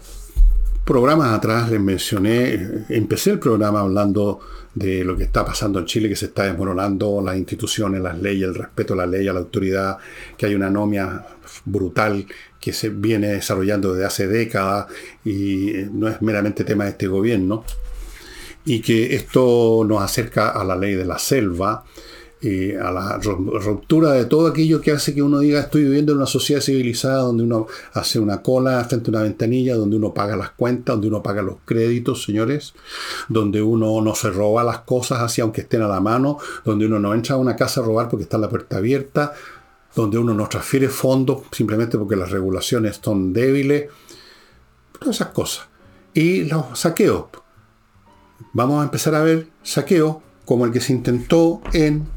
[SPEAKER 1] programas atrás les mencioné, empecé el programa hablando de lo que está pasando en Chile, que se está desmoronando las instituciones, las leyes, el respeto a la ley, a la autoridad, que hay una anomia brutal que se viene desarrollando desde hace décadas y no es meramente tema de este gobierno, y que esto nos acerca a la ley de la selva, y a la ruptura de todo aquello que hace que uno diga estoy viviendo en una sociedad civilizada donde uno hace una cola frente a una ventanilla, donde uno paga las cuentas, donde uno paga los créditos, señores, donde uno no se roba las cosas así aunque estén a la mano, donde uno no entra a una casa a robar porque está la puerta abierta, donde uno no transfiere fondos simplemente porque las regulaciones son débiles, todas esas cosas. Y los saqueos. Vamos a empezar a ver saqueos como el que se intentó en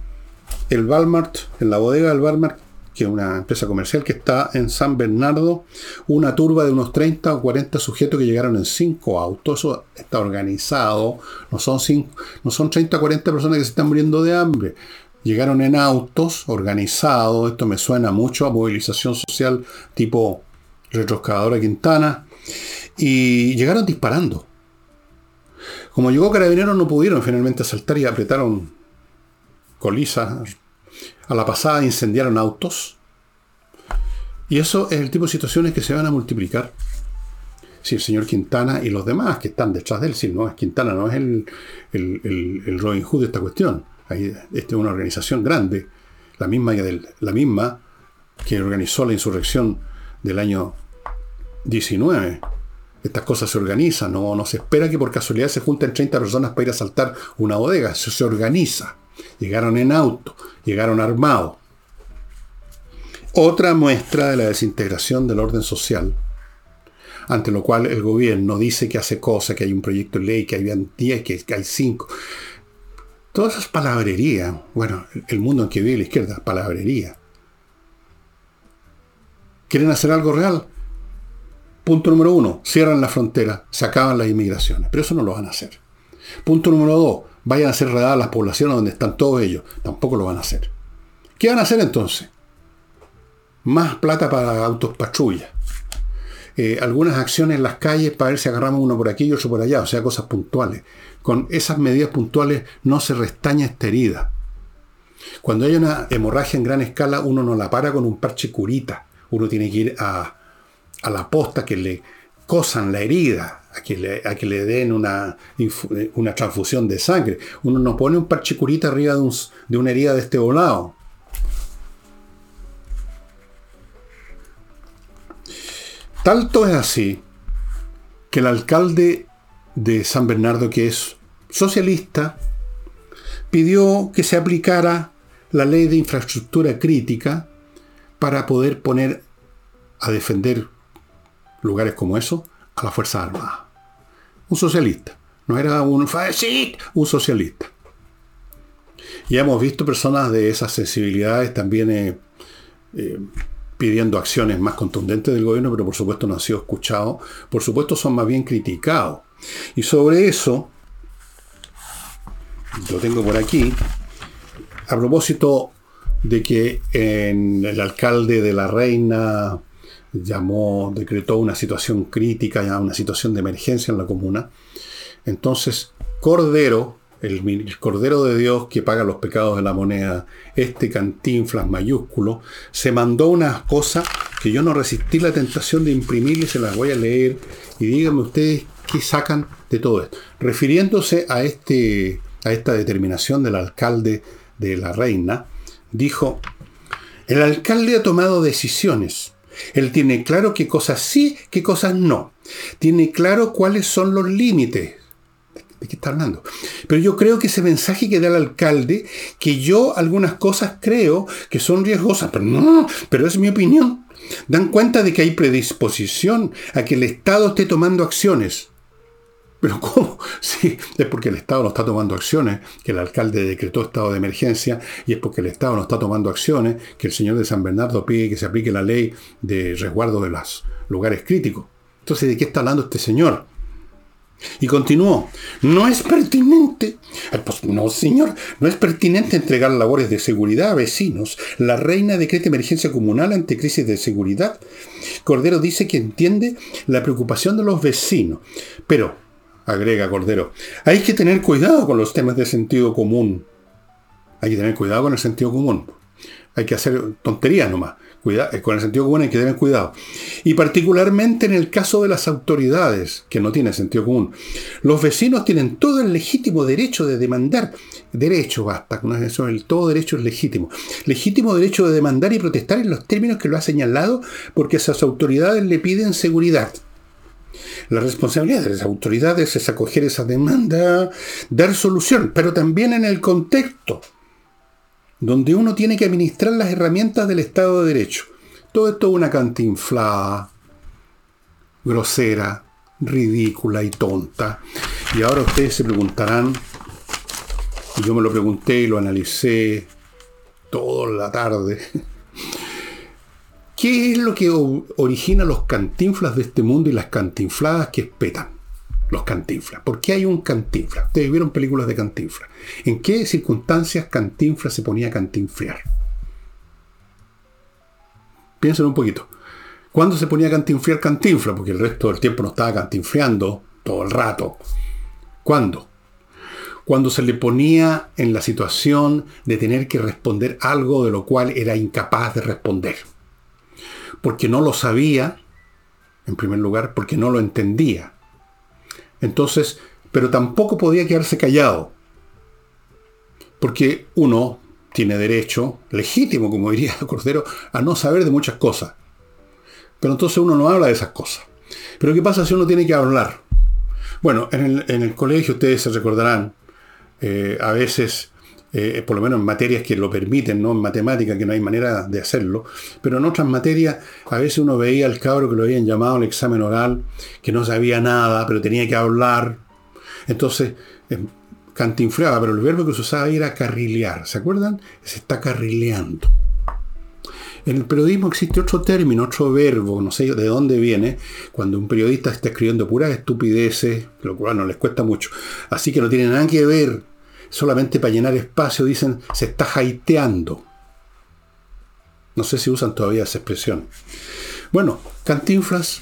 [SPEAKER 1] el Walmart, en la bodega del Walmart, que es una empresa comercial que está en San Bernardo, una turba de unos 30 o 40 sujetos que llegaron en 5 autos. Eso está organizado, no son, no son 30 o 40 personas que se están muriendo de hambre. Llegaron en autos, organizados, esto me suena mucho a movilización social tipo retroscadora Quintana, y llegaron disparando. Como llegó Carabineros no pudieron finalmente asaltar y apretaron colisas a la pasada incendiaron autos. Y eso es el tipo de situaciones que se van a multiplicar. Si el señor Quintana y los demás que están detrás de él, si no es Quintana, no es el, el, Robin Hood de esta cuestión. esta es una organización grande, la misma, la misma que organizó la insurrección del año 19. Estas cosas se organizan, no, no se espera que por casualidad se junten 30 personas para ir a saltar una bodega, se organiza. Llegaron en auto, llegaron armados. Otra muestra de la desintegración del orden social, ante lo cual el gobierno dice que hace cosas, que hay un proyecto de ley, que hay 10, que hay 5. Todas esas palabrerías, bueno, el mundo en que vive la izquierda, palabrería. ¿Quieren hacer algo real? Punto número uno, cierran la frontera, se acaban las inmigraciones, pero eso no lo van a hacer. Punto número dos, vayan a ser redadas las poblaciones donde están todos ellos. Tampoco lo van a hacer. ¿Qué van a hacer entonces? Más plata para autos patrulla. Eh, algunas acciones en las calles para ver si agarramos uno por aquí y otro por allá, o sea, cosas puntuales. Con esas medidas puntuales no se restaña esta herida. Cuando hay una hemorragia en gran escala, uno no la para con un parche curita. Uno tiene que ir a, a la posta que le cosan la herida, a que le, den una, una, transfusión de sangre. Uno no pone un parche curita arriba de, de una herida de este volado. Tanto es así que el alcalde de San Bernardo, que es socialista, pidió que se aplicara la ley de infraestructura crítica para poder poner a defender lugares como eso a la Fuerza Armada. Un socialista. No era un un socialista. Y hemos visto personas de esas sensibilidades también eh, eh, pidiendo acciones más contundentes del gobierno, pero por supuesto no han sido escuchados. Por supuesto son más bien criticados. Y sobre eso, lo tengo por aquí, a propósito de que en el alcalde de la reina llamó, decretó una situación crítica, ya una situación de emergencia en la comuna. Entonces, Cordero, el, Cordero de Dios que paga los pecados de la moneda, este cantinflas mayúsculo, se mandó unas cosas que yo no resistí la tentación de imprimir y se las voy a leer. Y díganme ustedes qué sacan de todo esto. Refiriéndose a, este, a esta determinación del alcalde de la reina, dijo, el alcalde ha tomado decisiones él tiene claro qué cosas sí, qué cosas no. Tiene claro cuáles son los límites. ¿De qué está hablando? Pero yo creo que ese mensaje que da el alcalde, que yo algunas cosas creo que son riesgosas, pero no, pero es mi opinión. Dan cuenta de que hay predisposición a que el Estado esté tomando acciones. Pero ¿cómo? Sí, es porque el Estado no está tomando acciones, que el alcalde decretó estado de emergencia, y es porque el Estado no está tomando acciones, que el señor de San Bernardo pide que se aplique la ley de resguardo de los lugares críticos. Entonces, ¿de qué está hablando este señor? Y continuó, no es pertinente, pues no señor, no es pertinente entregar labores de seguridad a vecinos. La reina decreta emergencia comunal ante crisis de seguridad. Cordero dice que entiende la preocupación de los vecinos, pero agrega Cordero. Hay que tener cuidado con los temas de sentido común. Hay que tener cuidado con el sentido común. Hay que hacer tonterías nomás. Eh, con el sentido común hay que tener cuidado. Y particularmente en el caso de las autoridades, que no tienen sentido común. Los vecinos tienen todo el legítimo derecho de demandar. Derecho, basta, con eso, el todo derecho es legítimo. Legítimo derecho de demandar y protestar en los términos que lo ha señalado porque esas autoridades le piden seguridad. La responsabilidad de las autoridades es acoger esa demanda, dar solución, pero también en el contexto donde uno tiene que administrar las herramientas del Estado de Derecho. Todo esto es una cantinflada, grosera, ridícula y tonta. Y ahora ustedes se preguntarán, y yo me lo pregunté y lo analicé toda la tarde, ¿Qué es lo que origina los cantinflas de este mundo y las cantinfladas que espetan? Los cantinflas. ¿Por qué hay un cantinflas? Ustedes vieron películas de cantinflas. ¿En qué circunstancias cantinflas se ponía a cantinflear? Piensen un poquito. ¿Cuándo se ponía a cantinflear cantinfla? Porque el resto del tiempo no estaba cantinfleando todo el rato. ¿Cuándo? Cuando se le ponía en la situación de tener que responder algo de lo cual era incapaz de responder porque no lo sabía, en primer lugar, porque no lo entendía. Entonces, pero tampoco podía quedarse callado, porque uno tiene derecho, legítimo, como diría Cordero, a no saber de muchas cosas. Pero entonces uno no habla de esas cosas. Pero ¿qué pasa si uno tiene que hablar? Bueno, en el, colegio ustedes se recordarán, eh, a veces eh, por lo menos en materias que lo permiten, no en matemática, que no hay manera de hacerlo, pero en otras materias a veces uno veía al cabro que lo habían llamado al examen oral, que no sabía nada, pero tenía que hablar. Entonces, eh, cantinfleaba, pero el verbo que se usaba era carrilear, ¿se acuerdan? Se está carrileando. En el periodismo existe otro término, otro verbo, no sé de dónde viene, cuando un periodista está escribiendo puras estupideces, lo cual no les cuesta mucho. Así que no tiene nada que ver solamente para llenar espacio, dicen, se está jaiteando. No sé si usan todavía esa expresión. Bueno, Cantinflas,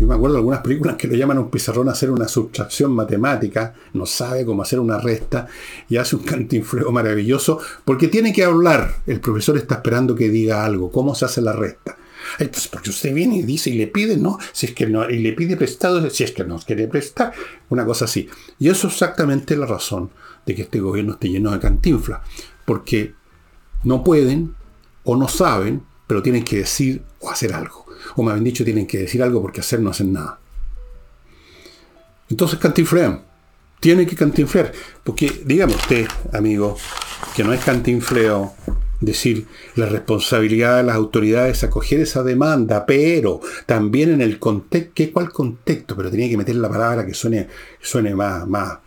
[SPEAKER 1] yo me acuerdo de algunas películas que lo llaman a un pizarrón a hacer una sustracción matemática, no sabe cómo hacer una resta y hace un cantinfleo maravilloso porque tiene que hablar. El profesor está esperando que diga algo, cómo se hace la resta. Entonces, porque usted viene y dice y le pide, ¿no? Si es que no, y le pide prestado, si es que nos quiere prestar, una cosa así. Y eso es exactamente la razón de que este gobierno esté lleno de cantinflas, porque no pueden o no saben, pero tienen que decir o hacer algo. O me habían dicho, tienen que decir algo porque hacer no hacen nada. Entonces cantinflean. Tienen que cantinflear. Porque, dígame usted, amigo, que no es cantinfleo decir la responsabilidad de las autoridades acoger esa demanda, pero también en el contexto, ¿qué cuál contexto? Pero tenía que meter la palabra que suene, suene más, más,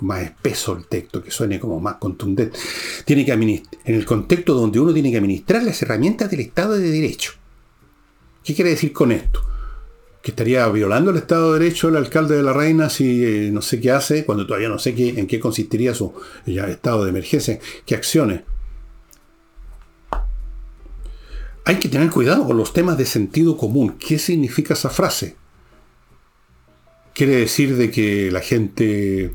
[SPEAKER 1] más espeso el texto, que suene como más contundente. Tiene que en el contexto donde uno tiene que administrar las herramientas del Estado de Derecho. ¿Qué quiere decir con esto? Que estaría violando el Estado de Derecho el alcalde de la Reina si eh, no sé qué hace, cuando todavía no sé qué, en qué consistiría su estado de emergencia, qué acciones. hay que tener cuidado con los temas de sentido común. ¿Qué significa esa frase? Quiere decir de que la gente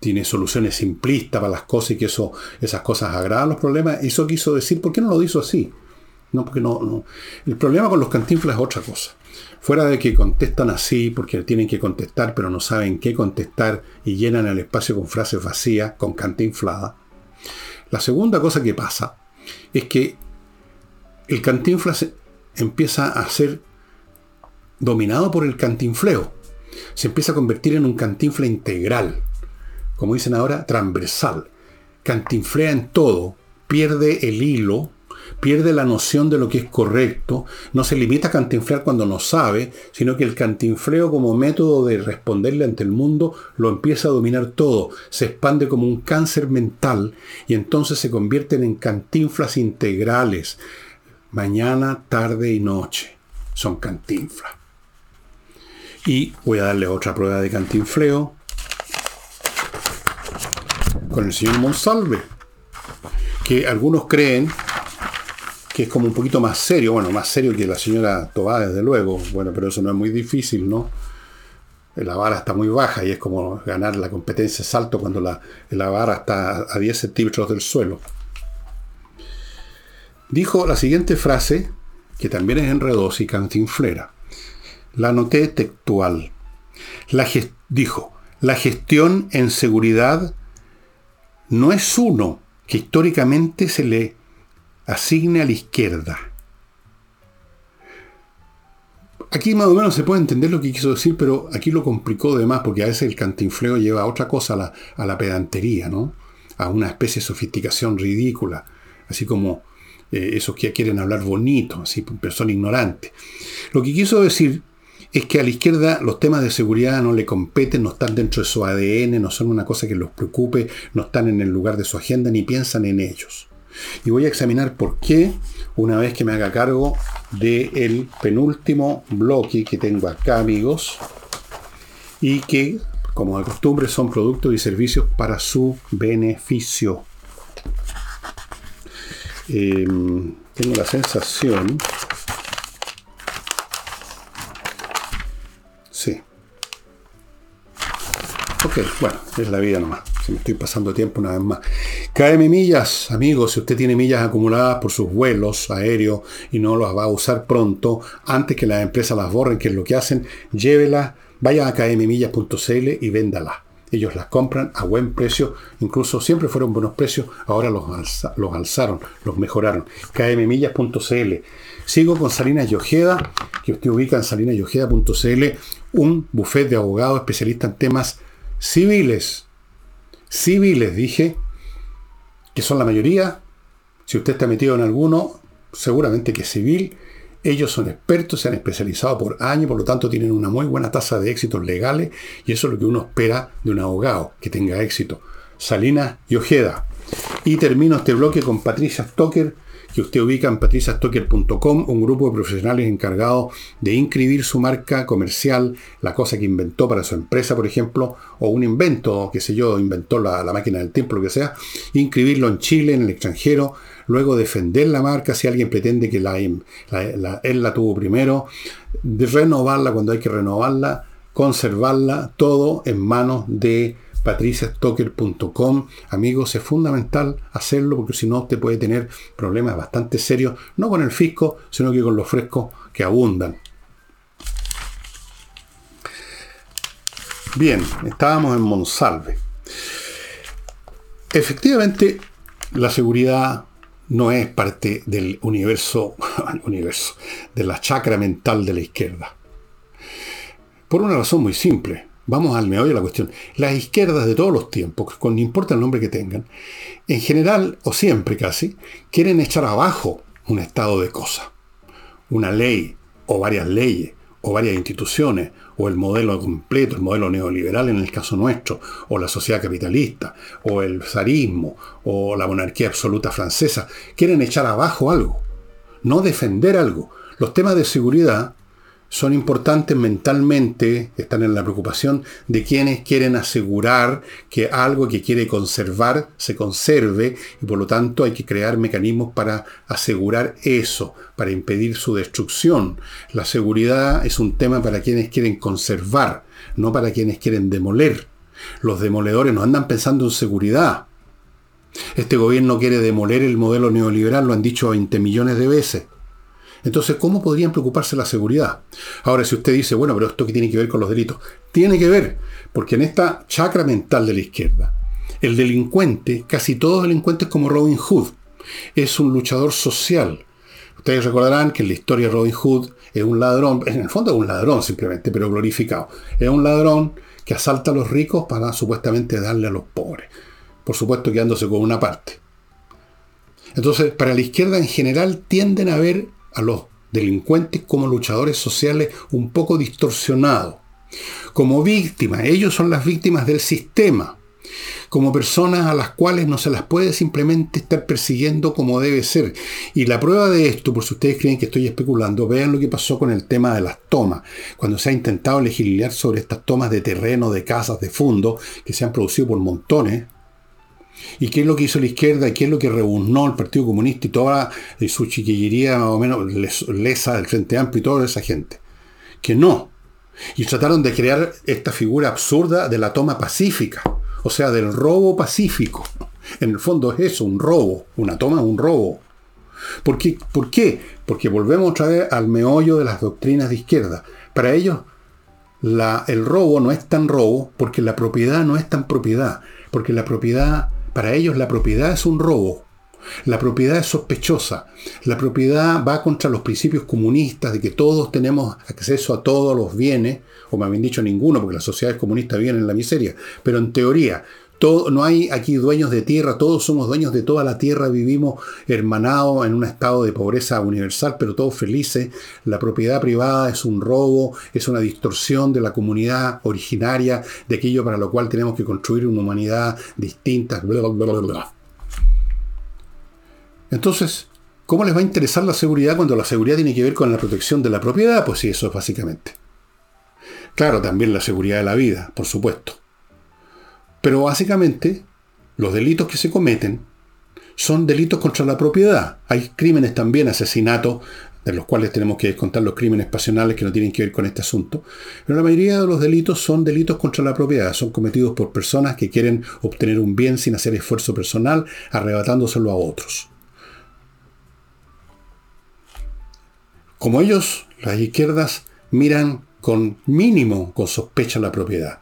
[SPEAKER 1] tiene soluciones simplistas para las cosas y que eso, esas cosas agravan los problemas. Eso quiso decir, ¿por qué no lo hizo así? No, porque no, no. El problema con los cantinflas es otra cosa. Fuera de que contestan así porque tienen que contestar, pero no saben qué contestar y llenan el espacio con frases vacías, con cantinflada. La segunda cosa que pasa es que el cantinflas empieza a ser dominado por el cantinfleo. Se empieza a convertir en un cantinfla integral como dicen ahora, transversal. Cantinflea en todo, pierde el hilo, pierde la noción de lo que es correcto, no se limita a cantinflear cuando no sabe, sino que el cantinfleo como método de responderle ante el mundo lo empieza a dominar todo, se expande como un cáncer mental y entonces se convierten en cantinflas integrales. Mañana, tarde y noche son cantinflas. Y voy a darle otra prueba de cantinfleo con el señor Monsalve, que algunos creen que es como un poquito más serio, bueno, más serio que la señora Tobá, desde luego, bueno, pero eso no es muy difícil, ¿no? La vara está muy baja y es como ganar la competencia salto cuando la, la vara está a 10 centímetros del suelo. Dijo la siguiente frase, que también es enredosa y cantinflera. La noté textual. La dijo, la gestión en seguridad no es uno que históricamente se le asigne a la izquierda. Aquí más o menos se puede entender lo que quiso decir, pero aquí lo complicó de más, porque a veces el cantinfleo lleva a otra cosa, a la, pedantería, ¿no? A una especie de sofisticación ridícula, así como eh, esos que quieren hablar bonito, así, persona ignorante. Lo que quiso decir es que a la izquierda los temas de seguridad no le competen, no están dentro de su ADN, no son una cosa que los preocupe, no están en el lugar de su agenda ni piensan en ellos. Y voy a examinar por qué una vez que me haga cargo del penúltimo bloque que tengo acá, amigos, y que, como de costumbre, son productos y servicios para su beneficio. Em, tengo la sensación Sí. Ok, bueno, es la vida nomás. Si me estoy pasando tiempo una vez más. KM amigos, si usted tiene millas acumuladas por sus vuelos aéreos y no las va a usar pronto, antes que las empresas las borren, que es lo que hacen, llévelas, vaya a kmmillas.cl y véndalas. Ellos las compran a buen precio, incluso siempre fueron buenos precios, ahora los, los alzaron, los mejoraron. kmmillas.cl. Sigo con Salinas Yojeda, que usted ubica en salinasyojeda.cl, un buffet de abogados especialistas en temas civiles. Civiles, dije, que son la mayoría. Si usted está metido en alguno, seguramente que es civil. Ellos son expertos, se han especializado por años, por lo tanto tienen una muy buena tasa de éxitos legales y eso es lo que uno espera de un abogado, que tenga éxito. Salinas y Ojeda. Y termino este bloque con Patricia Stoker, que usted ubica en patriciastocker.com, un grupo de profesionales encargados de inscribir su marca comercial, la cosa que inventó para su empresa, por ejemplo, o un invento, qué sé yo, inventó la, máquina del tiempo, lo que sea, inscribirlo en Chile, en el extranjero, luego defender la marca si alguien pretende que él la tuvo primero, de renovarla cuando hay que renovarla, conservarla, todo en manos de patriciastocker.com. Amigos, es fundamental hacerlo porque si no usted puede tener problemas bastante serios, no con el fisco, sino que con los frescos que abundan. Bien, estábamos en Monsalve. Efectivamente, la seguridad no es parte del universo, universo, de la chacra mental de la izquierda. Por una razón muy simple. Vamos al meollo de la cuestión. Las izquierdas de todos los tiempos, con importa el nombre que tengan, en general, o siempre casi, quieren echar abajo un estado de cosas. Una ley, o varias leyes, o varias instituciones, o el modelo completo, el modelo neoliberal en el caso nuestro, o la sociedad capitalista, o el zarismo, o la monarquía absoluta francesa, quieren echar abajo algo, no defender algo. Los temas de seguridad son importantes mentalmente, están en la preocupación de quienes quieren asegurar que algo que quiere conservar se conserve y por lo tanto hay que crear mecanismos para asegurar eso, para impedir su destrucción. La seguridad es un tema para quienes quieren conservar, no para quienes quieren demoler. Los demoledores no andan pensando en seguridad. Este gobierno quiere demoler el modelo neoliberal, lo han dicho 20 millones de veces. Entonces, ¿cómo podrían preocuparse la seguridad? Ahora, si usted dice, bueno, pero esto que tiene que ver con los delitos, tiene que ver, porque en esta chacra mental de la izquierda, el delincuente, casi todos delincuentes como Robin Hood, es un luchador social. Ustedes recordarán que en la historia de Robin Hood es un ladrón, en el fondo es un ladrón simplemente, pero glorificado. Es un ladrón que asalta a los ricos para supuestamente darle a los pobres. Por supuesto quedándose con una parte. Entonces, para la izquierda en general tienden a ver a los delincuentes como luchadores sociales un poco distorsionados, como víctimas, ellos son las víctimas del sistema, como personas a las cuales no se las puede simplemente estar persiguiendo como debe ser. Y la prueba de esto, por si ustedes creen que estoy especulando, vean lo que pasó con el tema de las tomas, cuando se ha intentado legislar sobre estas tomas de terreno, de casas, de fondo, que se han producido por montones, ¿Y qué es lo que hizo la izquierda? ¿Y qué es lo que rebuznó el Partido Comunista y toda su chiquillería más o menos lesa del Frente Amplio y toda esa gente? Que no. Y trataron de crear esta figura absurda de la toma pacífica, o sea, del robo pacífico. En el fondo es eso, un robo. Una toma un robo. ¿Por qué? ¿Por qué? Porque volvemos otra vez al meollo de las doctrinas de izquierda. Para ellos, la, el robo no es tan robo porque la propiedad no es tan propiedad. Porque la propiedad para ellos la propiedad es un robo. La propiedad es sospechosa. La propiedad va contra los principios comunistas de que todos tenemos acceso a todos los bienes, o me habían dicho ninguno, porque las sociedades comunistas viven en la miseria. Pero en teoría, no hay aquí dueños de tierra, todos somos dueños de toda la tierra, vivimos hermanados en un estado de pobreza universal, pero todos felices. La propiedad privada es un robo, es una distorsión de la comunidad originaria, de aquello para lo cual tenemos que construir una humanidad distinta. Entonces, ¿cómo les va a interesar la seguridad cuando la seguridad tiene que ver con la protección de la propiedad? Pues sí, eso es básicamente. Claro, también la seguridad de la vida, por supuesto. Pero básicamente, los delitos que se cometen son delitos contra la propiedad. Hay crímenes también, asesinatos, de los cuales tenemos que descontar los crímenes pasionales que no tienen que ver con este asunto. Pero la mayoría de los delitos son delitos contra la propiedad, son cometidos por personas que quieren obtener un bien sin hacer esfuerzo personal, arrebatándoselo a otros. Como ellos, las izquierdas, miran con mínimo, con sospecha la propiedad.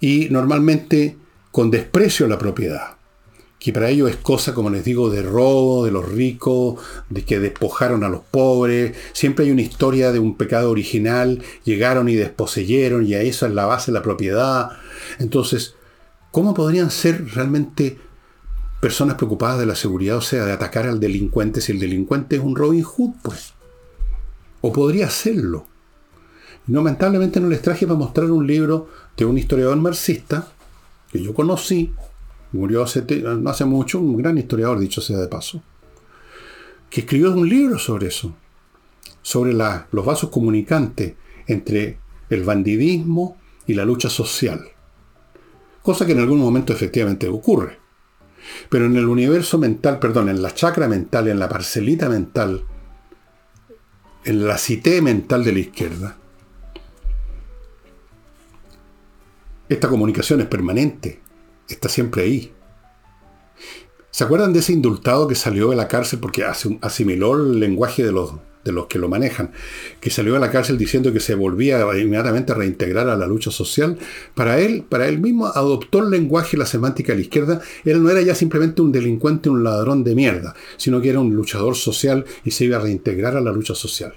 [SPEAKER 1] Y normalmente con desprecio a la propiedad, que para ellos es cosa, como les digo, de robo, de los ricos, de que despojaron a los pobres, siempre hay una historia de un pecado original, llegaron y desposeyeron y a eso es la base de la propiedad. Entonces, ¿cómo podrían ser realmente personas preocupadas de la seguridad, o sea, de atacar al delincuente si el delincuente es un Robin Hood, pues? O podría serlo. Lamentablemente no les traje para mostrar un libro de un historiador marxista que yo conocí, murió hace, no hace mucho, un gran historiador, dicho sea de paso, que escribió un libro sobre eso, sobre los vasos comunicantes entre el bandidismo y la lucha social. Cosa que en algún momento efectivamente ocurre. Pero en el universo mental, perdón, en la chacra mental, en la parcelita mental, en la cité mental de la izquierda, Esta comunicación es permanente, está siempre ahí. ¿Se acuerdan de ese indultado que salió de la cárcel porque asimiló el lenguaje de los, de los que lo manejan? Que salió de la cárcel diciendo que se volvía inmediatamente a reintegrar a la lucha social. Para él, para él mismo adoptó el lenguaje y la semántica de la izquierda. Él no era ya simplemente un delincuente, un ladrón de mierda, sino que era un luchador social y se iba a reintegrar a la lucha social.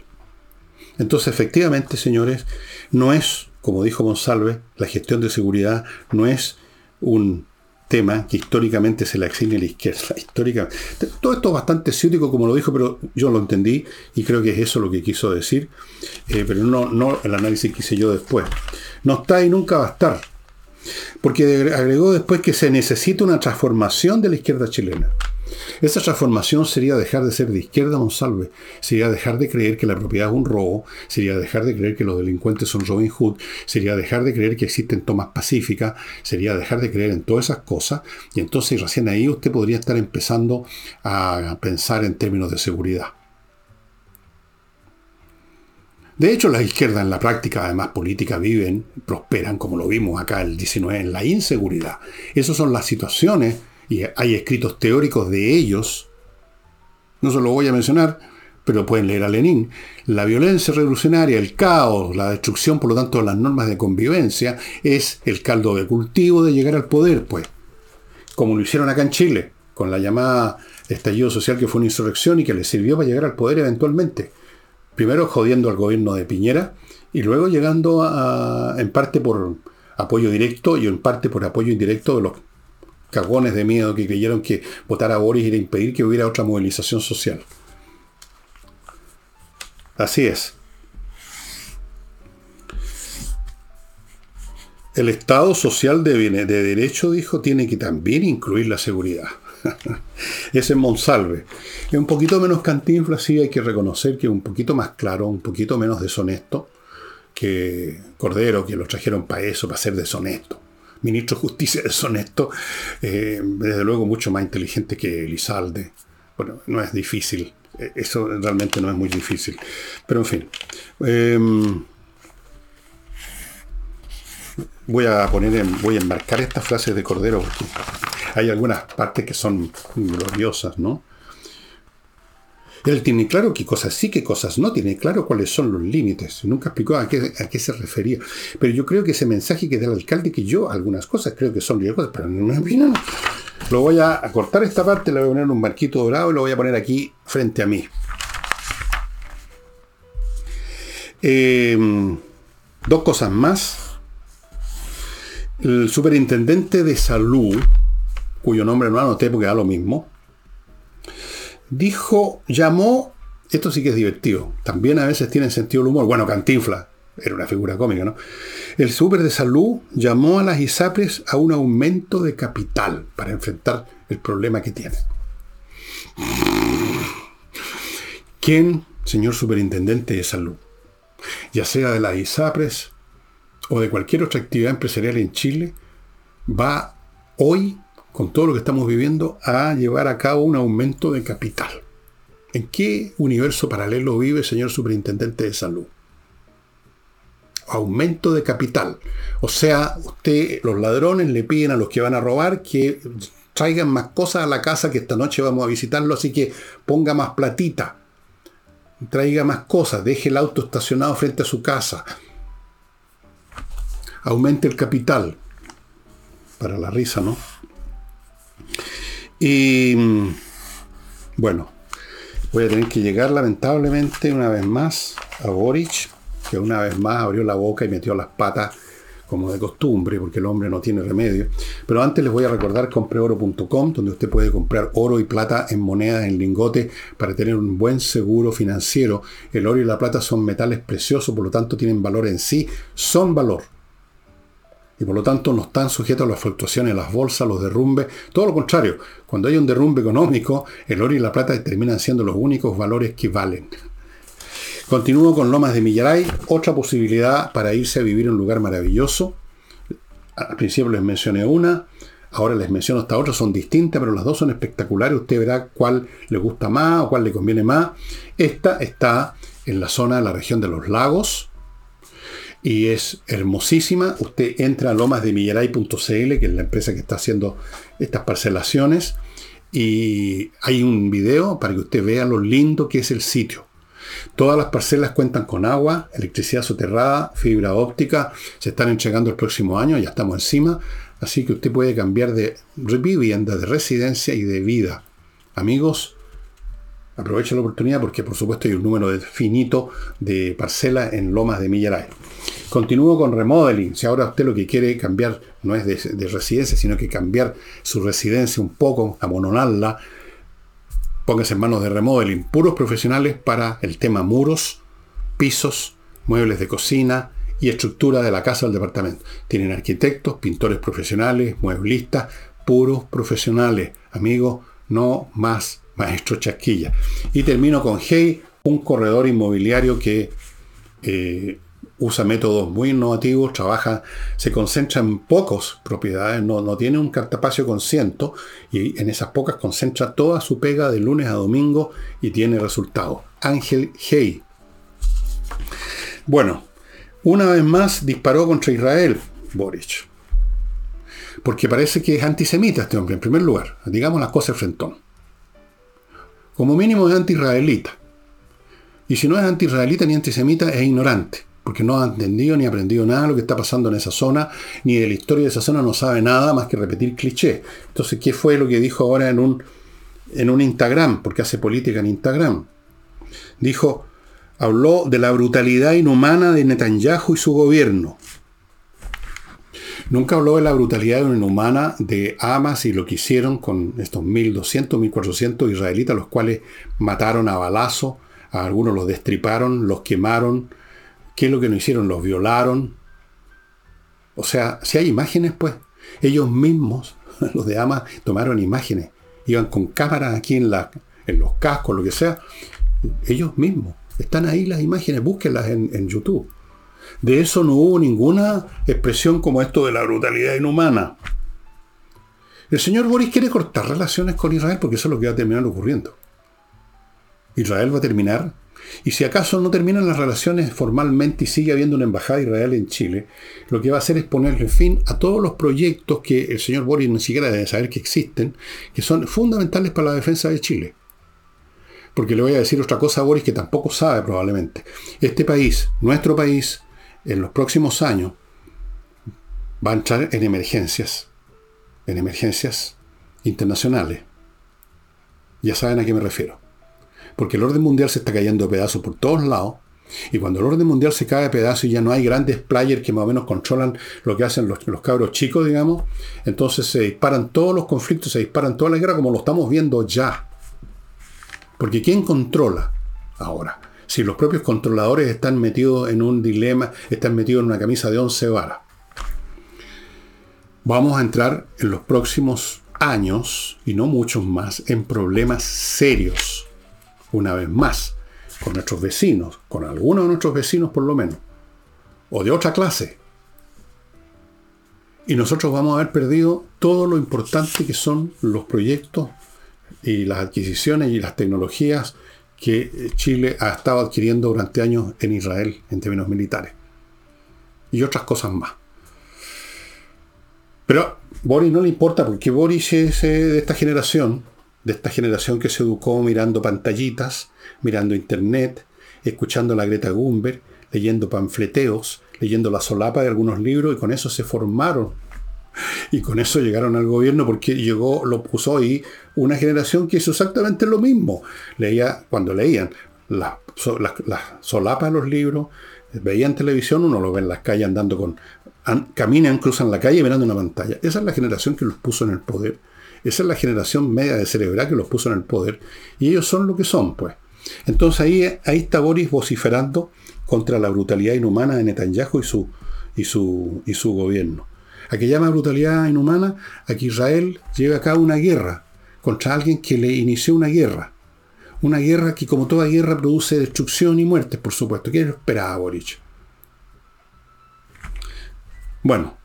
[SPEAKER 1] Entonces, efectivamente, señores, no es como dijo Monsalve, la gestión de seguridad no es un tema que históricamente se le asigne a la izquierda. Históricamente. Todo esto es bastante ciútico, como lo dijo, pero yo lo entendí y creo que es eso lo que quiso decir, eh, pero no, no el análisis que hice yo después. No está y nunca va a estar. Porque agregó después que se necesita una transformación de la izquierda chilena. Esa transformación sería dejar de ser de izquierda Monsalve, sería dejar de creer que la propiedad es un robo, sería dejar de creer que los delincuentes son Robin Hood, sería dejar de creer que existen tomas pacíficas, sería dejar de creer en todas esas cosas, y entonces recién ahí usted podría estar empezando a pensar en términos de seguridad. De hecho, las izquierdas en la práctica, además política, viven, prosperan, como lo vimos acá el 19, en la inseguridad. Esas son las situaciones, y hay escritos teóricos de ellos, no se lo voy a mencionar, pero pueden leer a Lenin. La violencia revolucionaria, el caos, la destrucción, por lo tanto, de las normas de convivencia, es el caldo de cultivo de llegar al poder, pues. Como lo hicieron acá en Chile, con la llamada estallido social que fue una insurrección y que les sirvió para llegar al poder eventualmente primero jodiendo al gobierno de Piñera y luego llegando a, en parte por apoyo directo y en parte por apoyo indirecto de los cagones de miedo que creyeron que votar a Boris era impedir que hubiera otra movilización social. Así es. El Estado social de, de derecho, dijo, tiene que también incluir la seguridad. Ese es Monsalve. Es un poquito menos cantinfla, sí hay que reconocer que es un poquito más claro, un poquito menos deshonesto que Cordero, que lo trajeron para eso, para ser deshonesto. Ministro de Justicia deshonesto, eh, desde luego mucho más inteligente que Elizalde. Bueno, no es difícil, eh, eso realmente no es muy difícil. Pero en fin. Em, voy a poner voy a enmarcar estas frases de Cordero porque hay algunas partes que son gloriosas, ¿no? Él tiene claro qué cosas sí, qué cosas no, tiene claro cuáles son los límites. Nunca explicó a qué, a qué se refería. Pero yo creo que ese mensaje que da el alcalde, que yo algunas cosas creo que son riesgos, pero no me opinión. Lo voy a, cortar esta parte, le voy a poner un marquito dorado y lo voy a poner aquí frente a mí. Em, dos cosas más. El superintendente de salud cuyo nombre no anoté porque da lo mismo, dijo, llamó, esto sí que es divertido, también a veces tiene sentido el humor, bueno, Cantinfla, era una figura cómica, ¿no? El súper de salud llamó a las ISAPRES a un aumento de capital para enfrentar el problema que tiene. ¿Quién, señor superintendente de salud, ya sea de las ISAPRES o de cualquier otra actividad empresarial en Chile, va hoy con todo lo que estamos viviendo, a llevar a cabo un aumento de capital. ¿En qué universo paralelo vive, señor superintendente de salud? Aumento de capital. O sea, usted, los ladrones le piden a los que van a robar que traigan más cosas a la casa que esta noche vamos a visitarlo, así que ponga más platita. Traiga más cosas, deje el auto estacionado frente a su casa. Aumente el capital. Para la risa, ¿no? Y bueno, voy a tener que llegar lamentablemente una vez más a Boric, que una vez más abrió la boca y metió las patas como de costumbre, porque el hombre no tiene remedio. Pero antes les voy a recordar compreoro.com, donde usted puede comprar oro y plata en monedas, en lingote, para tener un buen seguro financiero. El oro y la plata son metales preciosos, por lo tanto tienen valor en sí, son valor y por lo tanto no están sujetos a las fluctuaciones las bolsas, los derrumbes. Todo lo contrario, cuando hay un derrumbe económico, el oro y la plata terminan siendo los únicos valores que valen. Continúo con Lomas de Millaray, otra posibilidad para irse a vivir en un lugar maravilloso. Al principio les mencioné una, ahora les menciono esta otra, son distintas, pero las dos son espectaculares. Usted verá cuál le gusta más o cuál le conviene más. Esta está en la zona de la región de los lagos, y es hermosísima. Usted entra a lomasdemillaray.cl, que es la empresa que está haciendo estas parcelaciones, y hay un video para que usted vea lo lindo que es el sitio. Todas las parcelas cuentan con agua, electricidad soterrada, fibra óptica, se están entregando el próximo año, ya estamos encima, así que usted puede cambiar de vivienda, de residencia y de vida. Amigos, aproveche la oportunidad porque por supuesto hay un número finito de parcelas en Lomas de Millaray. Continúo con remodeling. Si ahora usted lo que quiere cambiar no es de, residencia, sino que cambiar su residencia un poco, amononarla, póngase en manos de remodeling. Puros profesionales para el tema muros, pisos, muebles de cocina y estructura de la casa del departamento. Tienen arquitectos, pintores profesionales, mueblistas, puros profesionales. Amigos, No más maestro chasquilla. Y termino con Hey, un corredor inmobiliario que eh, usa métodos muy innovativos, trabaja, se concentra en pocas propiedades, no, no tiene un cartapacio con ciento, y en esas pocas concentra toda su pega de lunes a domingo y tiene resultados. Ángel Hey. Bueno, una vez más disparó contra Israel, Boric. Porque parece que es antisemita este hombre, en primer lugar. Digamos las cosas frentón. Como mínimo es anti-israelita. Y si no es anti-israelita ni antisemita, es ignorante porque no ha entendido ni aprendido nada de lo que está pasando en esa zona, ni de la historia de esa zona no sabe nada más que repetir clichés. Entonces, ¿qué fue lo que dijo ahora en un, en un Instagram? Porque hace política en Instagram. Dijo, habló de la brutalidad inhumana de Netanyahu y su gobierno. Nunca habló de la brutalidad inhumana de Hamas y lo que hicieron con estos 1.200, 1.400 israelitas, los cuales mataron a balazo, a algunos los destriparon, los quemaron, ¿Qué es lo que no hicieron? Los violaron. O sea, si hay imágenes, pues, ellos mismos, los de AMA, tomaron imágenes. Iban con cámaras aquí en, los cascos, lo que sea. Ellos mismos. Están ahí las imágenes, búsquenlas en, en YouTube. De eso no hubo ninguna expresión como esto de la brutalidad inhumana. El señor Boris quiere cortar relaciones con Israel porque eso es lo que va a terminar ocurriendo. Israel va a terminar y si acaso no terminan las relaciones formalmente y sigue habiendo una embajada de Israel en Chile, lo que va a hacer es ponerle fin a todos los proyectos que el señor Boris ni siquiera debe saber que existen, que son fundamentales para la defensa de Chile. Porque le voy a decir otra cosa a Boris que tampoco sabe probablemente. Este país, nuestro país, en los próximos años, va a entrar en emergencias, en emergencias internacionales. Ya saben a qué me refiero porque el orden mundial se está cayendo de pedazos por todos lados. Y cuando el orden mundial se cae de pedazos y ya no hay grandes players que más o menos controlan lo que hacen los, los cabros chicos, digamos, entonces se disparan todos los conflictos, se disparan todas las guerras como lo estamos viendo ya. Porque ¿quién controla ahora? Si los propios controladores están metidos en un dilema, están metidos en una camisa de once varas. Vamos a entrar en los próximos años, y no muchos más, en problemas serios una vez más, con nuestros vecinos, con algunos de nuestros vecinos por lo menos, o de otra clase. Y nosotros vamos a haber perdido todo lo importante que son los proyectos y las adquisiciones y las tecnologías que Chile ha estado adquiriendo durante años en Israel en términos militares. Y otras cosas más. Pero Boris no le importa porque Boris es eh, de esta generación de esta generación que se educó mirando pantallitas, mirando internet, escuchando la Greta Gumber, leyendo panfleteos, leyendo la solapa de algunos libros y con eso se formaron. Y con eso llegaron al gobierno porque llegó, lo puso ahí una generación que hizo exactamente lo mismo. Leía, cuando leían las solapas de los libros, veían televisión, uno lo ve en las calles andando con... caminan, cruzan la calle mirando una pantalla. Esa es la generación que los puso en el poder esa es la generación media de cerebral que los puso en el poder. Y ellos son lo que son, pues. Entonces ahí, ahí está Boris vociferando contra la brutalidad inhumana de Netanyahu y su, y su, y su gobierno. ¿A qué llama brutalidad inhumana? A que Israel lleve a cabo una guerra contra alguien que le inició una guerra. Una guerra que, como toda guerra, produce destrucción y muerte, por supuesto. ¿Qué esperaba Boris? Bueno,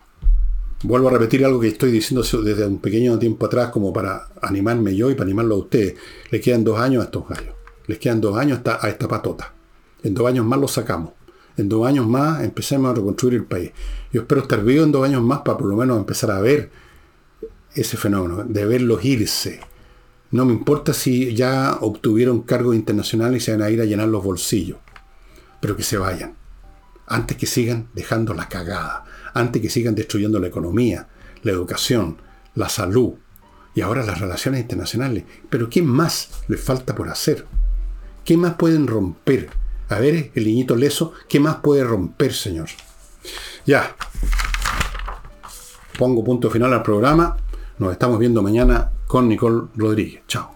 [SPEAKER 1] Vuelvo a repetir algo que estoy diciendo desde un pequeño tiempo atrás como para animarme yo y para animarlo a ustedes. Le quedan dos años a estos gallos. Les quedan dos años a esta patota. En dos años más lo sacamos. En dos años más empecemos a reconstruir el país. Yo espero estar vivo en dos años más para por lo menos empezar a ver ese fenómeno, de verlos irse. No me importa si ya obtuvieron cargos internacionales y se van a ir a llenar los bolsillos. Pero que se vayan. Antes que sigan dejando la cagada antes que sigan destruyendo la economía, la educación, la salud y ahora las relaciones internacionales. Pero ¿qué más les falta por hacer? ¿Qué más pueden romper? A ver, el niñito leso, ¿qué más puede romper, señor? Ya. Pongo punto final al programa. Nos estamos viendo mañana con Nicole Rodríguez. Chao.